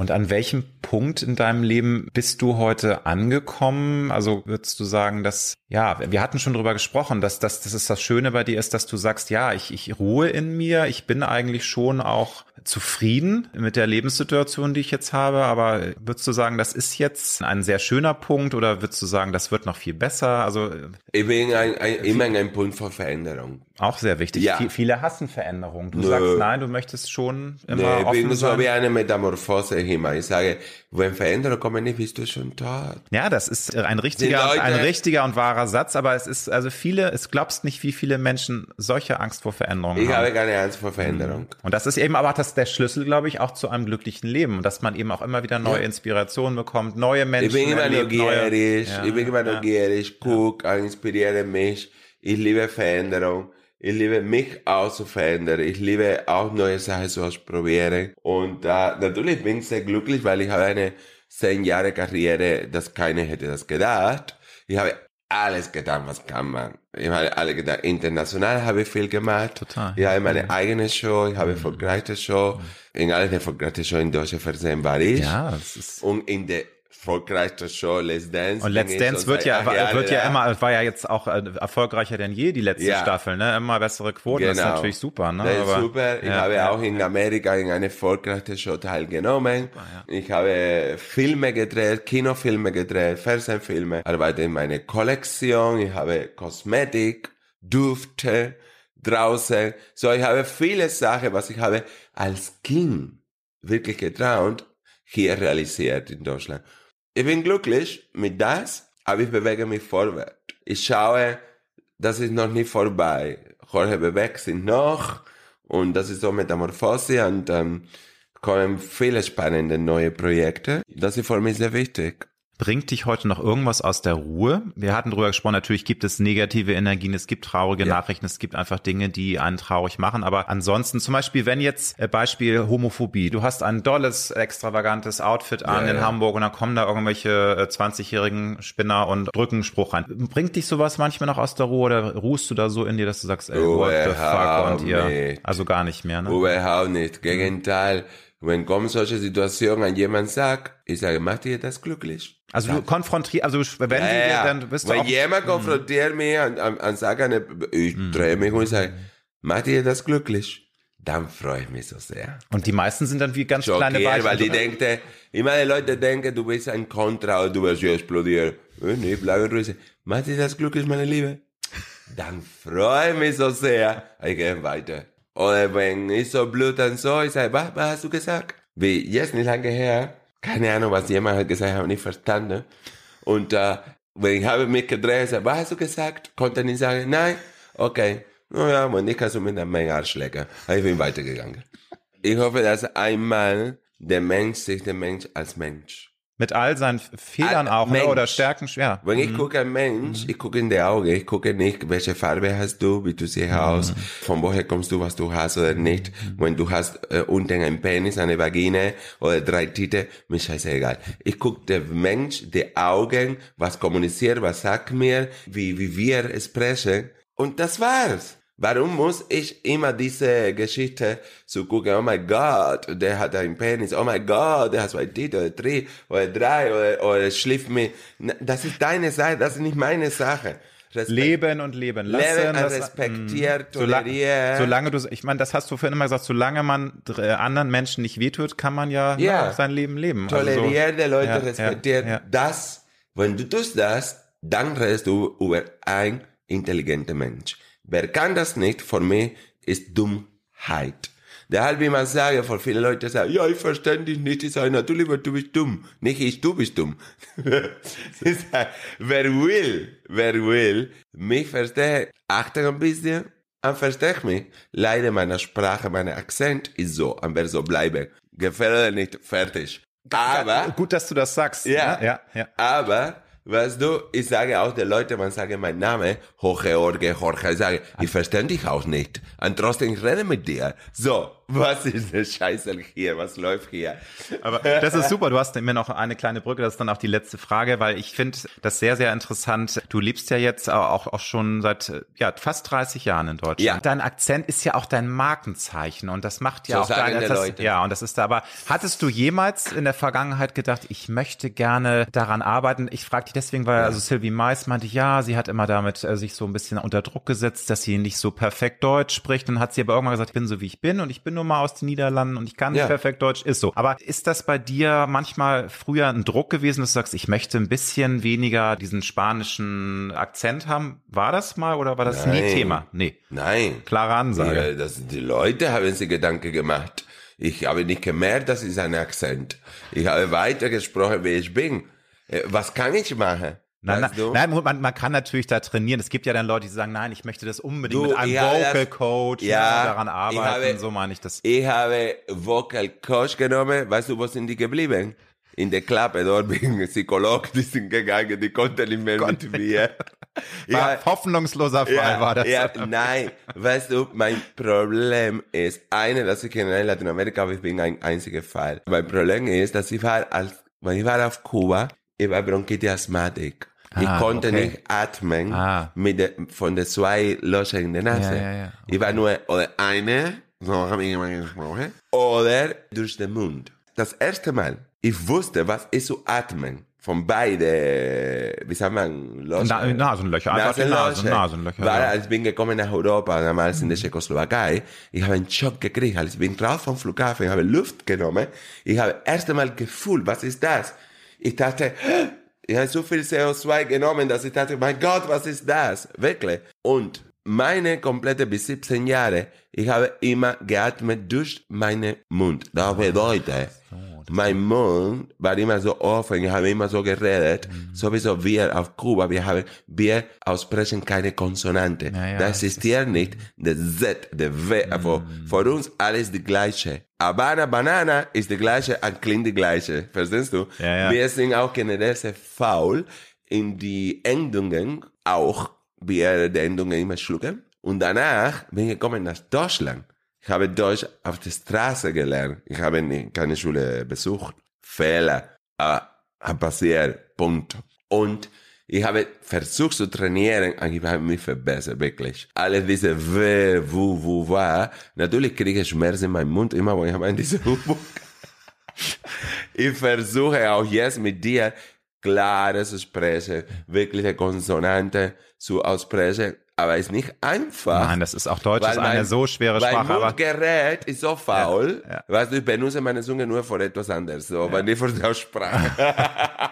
A: Und an welchem Punkt in deinem Leben bist du heute angekommen? Also würdest du sagen, dass, ja, wir hatten schon drüber gesprochen, dass, dass, dass es das Schöne bei dir ist, dass du sagst, ja, ich, ich ruhe in mir, ich bin eigentlich schon auch zufrieden mit der Lebenssituation, die ich jetzt habe, aber würdest du sagen, das ist jetzt ein sehr schöner Punkt oder würdest du sagen, das wird noch viel besser? Also
C: Ich bin ein, ein, immer einem Punkt von Veränderung.
A: auch sehr wichtig.
C: Ja.
A: Viel- Viele hassen Veränderungen. Du
C: Nö.
A: sagst, nein, du möchtest schon immer
C: Nee, ich
A: offen
C: bin so wie eine Metamorphose immer. Ich sage, wenn Veränderungen kommen, bist du schon tot.
A: Ja, das ist ein richtiger, ein richtiger und wahrer Satz, aber es ist, also viele, es glaubst nicht, wie viele Menschen solche Angst vor Veränderungen
C: Ich
A: haben.
C: habe keine Angst vor Veränderung.
A: Und das ist eben aber das der Schlüssel, glaube ich, auch zu einem glücklichen Leben. Und dass man eben auch immer wieder neue
C: Ja.
A: Inspirationen bekommt, neue Menschen.
C: Ich bin immer
A: erlebt, neue-
C: neugierig,
A: Ja,
C: ich bin immer
A: ja.
C: neugierig, guck, inspiriere mich. Ich liebe Veränderung. Ich liebe mich auch zu verändern. Ich liebe auch neue Sachen zu ausprobieren. Und äh, natürlich bin ich sehr glücklich, weil ich habe eine zehn Jahre Karriere, dass keiner hätte das gedacht. Ich habe alles getan, was kann man. Ich habe alle gedacht, international habe ich viel gemacht.
A: Total.
C: Ich habe meine eigene Show, ich habe erfolgreiche Show. In allen erfolgreichen Show in deutschen Fernsehen war ich.
A: Ja, das ist.
C: Und in der erfolgreichsten Show Let's Dance.
A: Und Let's Dance wird ja, war, wird ja immer, war ja jetzt auch äh, erfolgreicher denn je, die letzte
C: Ja.
A: Staffel, ne? Immer bessere Quoten, das ist
C: Genau.
A: natürlich super, ne?
C: Das ist
A: Aber-
C: super. Ich habe auch in Amerika in einer erfolgreichen Show teilgenommen. Ich habe Filme gedreht, Kinofilme gedreht, Fernsehfilme, arbeite in meiner Kollektion. Ich habe Kosmetik, Düfte draußen. So, ich habe viele Sachen, was ich habe als Kind wirklich getraut, hier realisiert in Deutschland. Ich bin glücklich mit das, aber ich bewege mich vorwärts. Ich schaue, das ist noch nicht vorbei. Jorge bewegt sich noch und das ist so Metamorphose und ähm, kommen viele spannende neue Projekte. Das ist für mich sehr wichtig.
A: Bringt dich heute noch irgendwas aus der Ruhe? Wir hatten drüber gesprochen, natürlich gibt es negative Energien, es gibt traurige
C: Ja.
A: Nachrichten, es gibt einfach Dinge, die einen traurig machen. Aber ansonsten, zum Beispiel, wenn jetzt, äh, Beispiel Homophobie, du hast ein dolles, extravagantes Outfit an
C: Ja,
A: in
C: ja.
A: Hamburg und dann kommen da irgendwelche äh, 20-jährigen Spinner und drücken einen Spruch rein. Bringt dich sowas manchmal noch aus der Ruhe oder ruhst du da so in dir, dass du sagst, ey, what the fuck und ihr, also gar nicht mehr, ne?
C: Überhaupt nicht. Gegenteil. Wenn kommen solche Situationen an jemand sagt, ich sage, macht ihr das glücklich?
A: Also du konfrontierst, also wenn
C: Ja,
A: sie dir,
C: ja.
A: dann bist du
C: Wenn jemand konfrontiert mich und, und, und sagt, eine, ich drehe mich und sage, macht ihr das glücklich? Dann freue ich mich so sehr.
A: und die meisten sind dann wie ganz kleine
C: Schockiert,
A: Weichen.
C: weil die denken, immer die Leute denken, du bist ein Kontra und du wirst hier explodieren. Äh, Nee, bleib ruhig. Macht ihr das glücklich, meine Liebe? Dann freue ich mich so sehr. Ich gehe weiter. Oder wenn ich so blöd und so, ich sage, was, was hast du gesagt? Wie jetzt nicht lange her, keine Ahnung, was jemand hat gesagt, habe nicht verstanden. Und äh, wenn ich habe mich gedreht, sage, was hast du gesagt? Konnte nicht sagen, nein, okay. Naja, wenn nicht, kannst du mit einem Menge Arschlecker. Ich bin weitergegangen. Ich hoffe, dass einmal der Mensch sich der Mensch als Mensch.
A: Mit all seinen Fehlern
C: Ah,
A: auch ne?
C: Mensch.
A: oder Stärken, ja.
C: Wenn ich gucke einen Mensch, ich gucke in die Augen, ich gucke nicht, welche Farbe hast du, wie du siehst aus, von woher kommst du, was du hast oder nicht. Wenn du hast äh, unten einen Penis, eine Vagina oder drei Titel, mir scheißegal. Ich gucke den Mensch, die Augen, was kommuniziert, was sagt mir, wie, wie wir sprechen. Und das war's. Warum muss ich immer diese Geschichte zu gucken, oh mein Gott, der hat einen Penis, oh mein Gott, der hat zwei Titel oder drei oder drei oder, oder schläft mir. Das ist deine Sache, das ist nicht meine Sache. Respekt-
A: Leben und leben lassen.
C: Leben,
A: das-
C: respektiert,
A: Mm. Sola-
C: toleriert.
A: Solange du, ich meine, das hast du vorhin immer gesagt, solange man äh, anderen Menschen nicht wehtut, kann man ja,
C: Ja.
A: ne, sein Leben leben. Also so-
C: Toleriert die Leute,
A: Ja,
C: respektiert
A: ja, ja.
C: das. Wenn du tust das, dann redest du über ein intelligenter Mensch. Wer kann das nicht, für mich ist Dummheit. Deshalb, wie man sage, für viele Leute sagen, ja, ich verstehe dich nicht, ich sage, natürlich, weil du bist dumm. Nicht ich, du bist dumm. <laughs> Sage, wer will, wer will, mich verstehen, achte ein bisschen, und versteh mich. Leider meine Sprache, mein Akzent ist so, und wer so bleiben. Gefällt nicht, fertig. Aber,
A: Gut, dass du das sagst.
C: ja,
A: ne? ja, ja.
C: aber, weißt du, ich sage auch den Leuten, man sage mein Name, Jorge, Jorge, Jorge, ich sage, ich verstehe dich auch nicht. Und trotzdem ich rede mit dir. So, was ist der Scheiße hier, was läuft hier?
A: Aber das ist super. Du hast mir noch eine kleine Brücke. Das ist dann auch die letzte Frage, weil ich finde das sehr, sehr interessant. Du lebst ja jetzt auch, auch schon seit ja, fast 30 Jahren in Deutschland.
C: Ja.
A: Dein Akzent ist ja auch dein Markenzeichen und das macht ja
C: So
A: auch deine, das,
C: Leute.
A: Ja, und das ist da aber. Hattest du jemals in der Vergangenheit gedacht, ich möchte gerne daran arbeiten? Ich frage dich deswegen, weil also Sylvie Mais meinte, ja, sie hat immer damit äh, sich so ein bisschen unter Druck gesetzt, dass sie nicht so perfekt Deutsch spricht. Dann hat sie aber irgendwann gesagt, ich bin so wie ich bin und ich bin nur mal aus den Niederlanden und ich kann nicht
C: Ja.
A: perfekt Deutsch, ist so. Aber ist das bei dir manchmal früher ein Druck gewesen, dass du sagst, ich möchte ein bisschen weniger diesen spanischen Akzent haben? War das mal oder war das nie
C: Nein.
A: Thema? Nee.
C: Nein.
A: Klare Ansage.
C: Ja, das, die Leute haben sich Gedanken gemacht. Ich habe nicht gemerkt, das ist ein Akzent. Ich habe weitergesprochen, wie ich bin. Äh, Was kann ich machen?
A: Nein,
C: Weißt
A: nein,
C: du?
A: nein man, man kann natürlich da trainieren. Es gibt ja dann Leute, die sagen, nein, ich möchte das unbedingt
C: Du,
A: mit einem Vocal Coach
C: Ja,
A: daran arbeiten.
C: habe-
A: so meine ich das.
C: Ich habe Vocal Coach genommen. Weißt du, wo sind die geblieben? In der Klappe, dort bin ich Psychologe, die sind gegangen, die konnten nicht mehr mit mir.
A: War hoffnungsloser Fall
C: ja,
A: war das.
C: Ja, nein, weißt du, mein Problem ist, eine, dass ich in Lateinamerika, aber ich bin ein einziger Fall. Mein Problem ist, dass ich war, als, wenn ich war auf Kuba, ich war Bronchitis-Asthmatik. Ich
A: Ah,
C: konnte
A: okay.
C: nicht atmen
A: Ah.
C: mit der, von den zwei Löchern in der Nase.
A: Ja, ja, ja.
C: Ich war nur, oder eine, so habe ich immer gesprochen, oder durch den Mund. Das erste Mal, ich wusste, was ist zu atmen. Von beide, wie sagt man, Löcher?
A: Na- Nasenlöcher, einfach die Nasen- Nasenlöcher,
C: Weil, als ich bin gekommen nach Europa, damals in der Tschechoslowakei, ich habe einen Schock gekriegt, als ich bin raus vom Flughafen, ich habe Luft genommen, ich habe erst einmal gefühlt, was ist das? Ich dachte, ich habe so viel CO2 genommen, dass ich dachte, mein Gott, was ist das? Wirklich. Und meine komplette bis 17 Jahre, ich habe immer geatmet durch meinen Mund. Das bedeutet, mein Mund war immer so offen, ich habe immer so geredet, sowieso wir auf Kuba, wir haben, wir aussprechen keine Konsonante.
A: Ja, ja,
C: da
A: das
C: existiert nicht der Z, der W, also für uns alles die gleiche. Habana, Banana ist die gleiche, und klingt die gleiche, verstehst du?
A: Ja, ja.
C: Wir sind auch generell sehr faul in die Endungen, auch wir die Endungen immer schlucken. Und danach bin ich gekommen nach Deutschland. Ich habe Deutsch auf der Straße gelernt. Ich habe keine Schule besucht. Fehler. Hat passiert. Punkt. Und ich habe versucht zu trainieren und ich habe mich verbessert, wirklich. Alles diese W, Wu, Wu, Wa. Natürlich kriege ich Schmerzen in meinem Mund, immer wo ich habe diese Übung. <laughs> Ich versuche auch jetzt mit dir klare zu sprechen, wirkliche Konsonante zu aussprechen, aber es ist nicht einfach.
A: Nein, das ist auch Deutsch ist eine
C: mein-
A: so schwere
C: mein
A: Sprache, aber
C: Mundgerät ist so faul.
A: Ja, ja.
C: Weißt du, ich benutze meine Zunge nur für etwas anderes. So, wenn ich für die Aussprache. <laughs>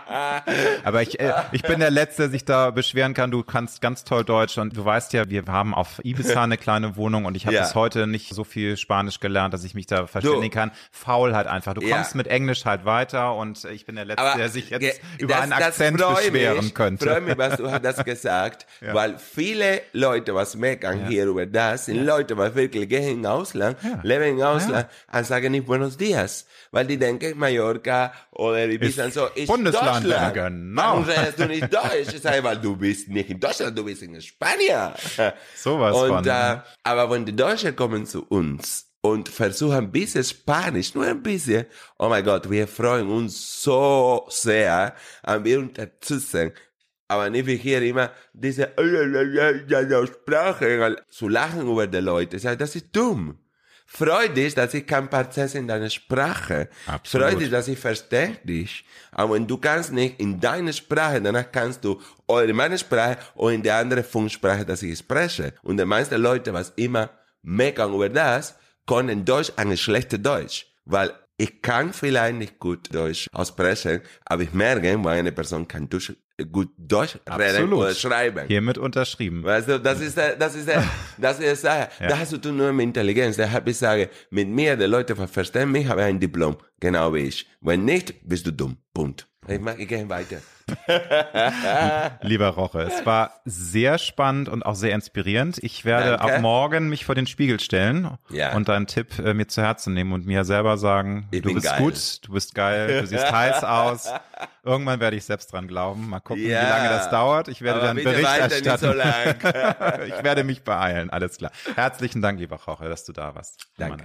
A: Aber ich, äh, ich bin der Letzte, der sich da beschweren kann. Du kannst ganz toll Deutsch und du weißt ja, wir haben auf Ibiza eine kleine Wohnung und ich habe ja. bis heute nicht so viel Spanisch gelernt, dass ich mich da verständigen kann. Faul halt einfach. Du kommst ja. mit Englisch halt weiter und ich bin der Letzte, Aber der sich jetzt über das, einen Akzent beschweren
C: mich,
A: könnte.
C: Ich freue mich, was du hast gesagt, <laughs> ja. weil viele Leute, was meckern hier über das, sind Leute, was wirklich gehen im Ausland, leben im Ausland und sagen nicht Buenos Dias weil die denken, Mallorca oder Ibiza und so ist
A: Bundesland,
C: Deutschland.
A: Ja, genau.
C: Warum redest du nicht Deutsch? Ich sage, weil du bist nicht in Deutschland, du bist in Spanien.
A: Sowas
C: und,
A: von.
C: Äh, ne? aber wenn die Deutschen kommen zu uns und versuchen ein bisschen Spanisch, nur ein bisschen, oh mein Gott, wir freuen uns so sehr, und wir unterstützen aber nicht wie hier immer diese Sprache zu lachen über die Leute. Das ist dumm. Freu dich, dass ich kein Prozess in deiner Sprache. Absolut. Freu dich, dass ich verstehe dich. Aber wenn du kannst nicht in deiner Sprache, danach kannst du oder in meiner Sprache oder in der anderen Funksprache, dass ich spreche. Und die meisten Leute, was immer meckern über das, können Deutsch eine schlechte Deutsch. Weil ich kann vielleicht nicht gut Deutsch aussprechen, aber ich merke, wenn eine Person kann Deutsch gut Deutsch reden oder schreiben.
A: Hiermit unterschrieben.
C: Weißt du, das ist der, das ist der, <laughs> das ist der, ja. da hast du nur mit Intelligenz. Deshalb ich sage, mit mir, die Leute verstehen mich, habe ein Diplom. Genau wie ich. Wenn nicht, bist du dumm. Punkt. Ich mach, ich gehe weiter. <laughs>
A: Lieber Roche, es war sehr spannend und auch sehr inspirierend. Ich werde Danke. ab morgen mich vor den Spiegel stellen ja. und deinen Tipp äh, mir zu Herzen nehmen und mir selber sagen, ich du bist geil. gut, du bist geil, du siehst <laughs> heiß aus. Irgendwann werde ich selbst dran glauben. Mal gucken, ja. wie lange das dauert. Ich werde dann Bericht erstatten. So <laughs> ich werde mich beeilen, alles klar. Herzlichen Dank, lieber Roche, dass du da warst.
C: Danke.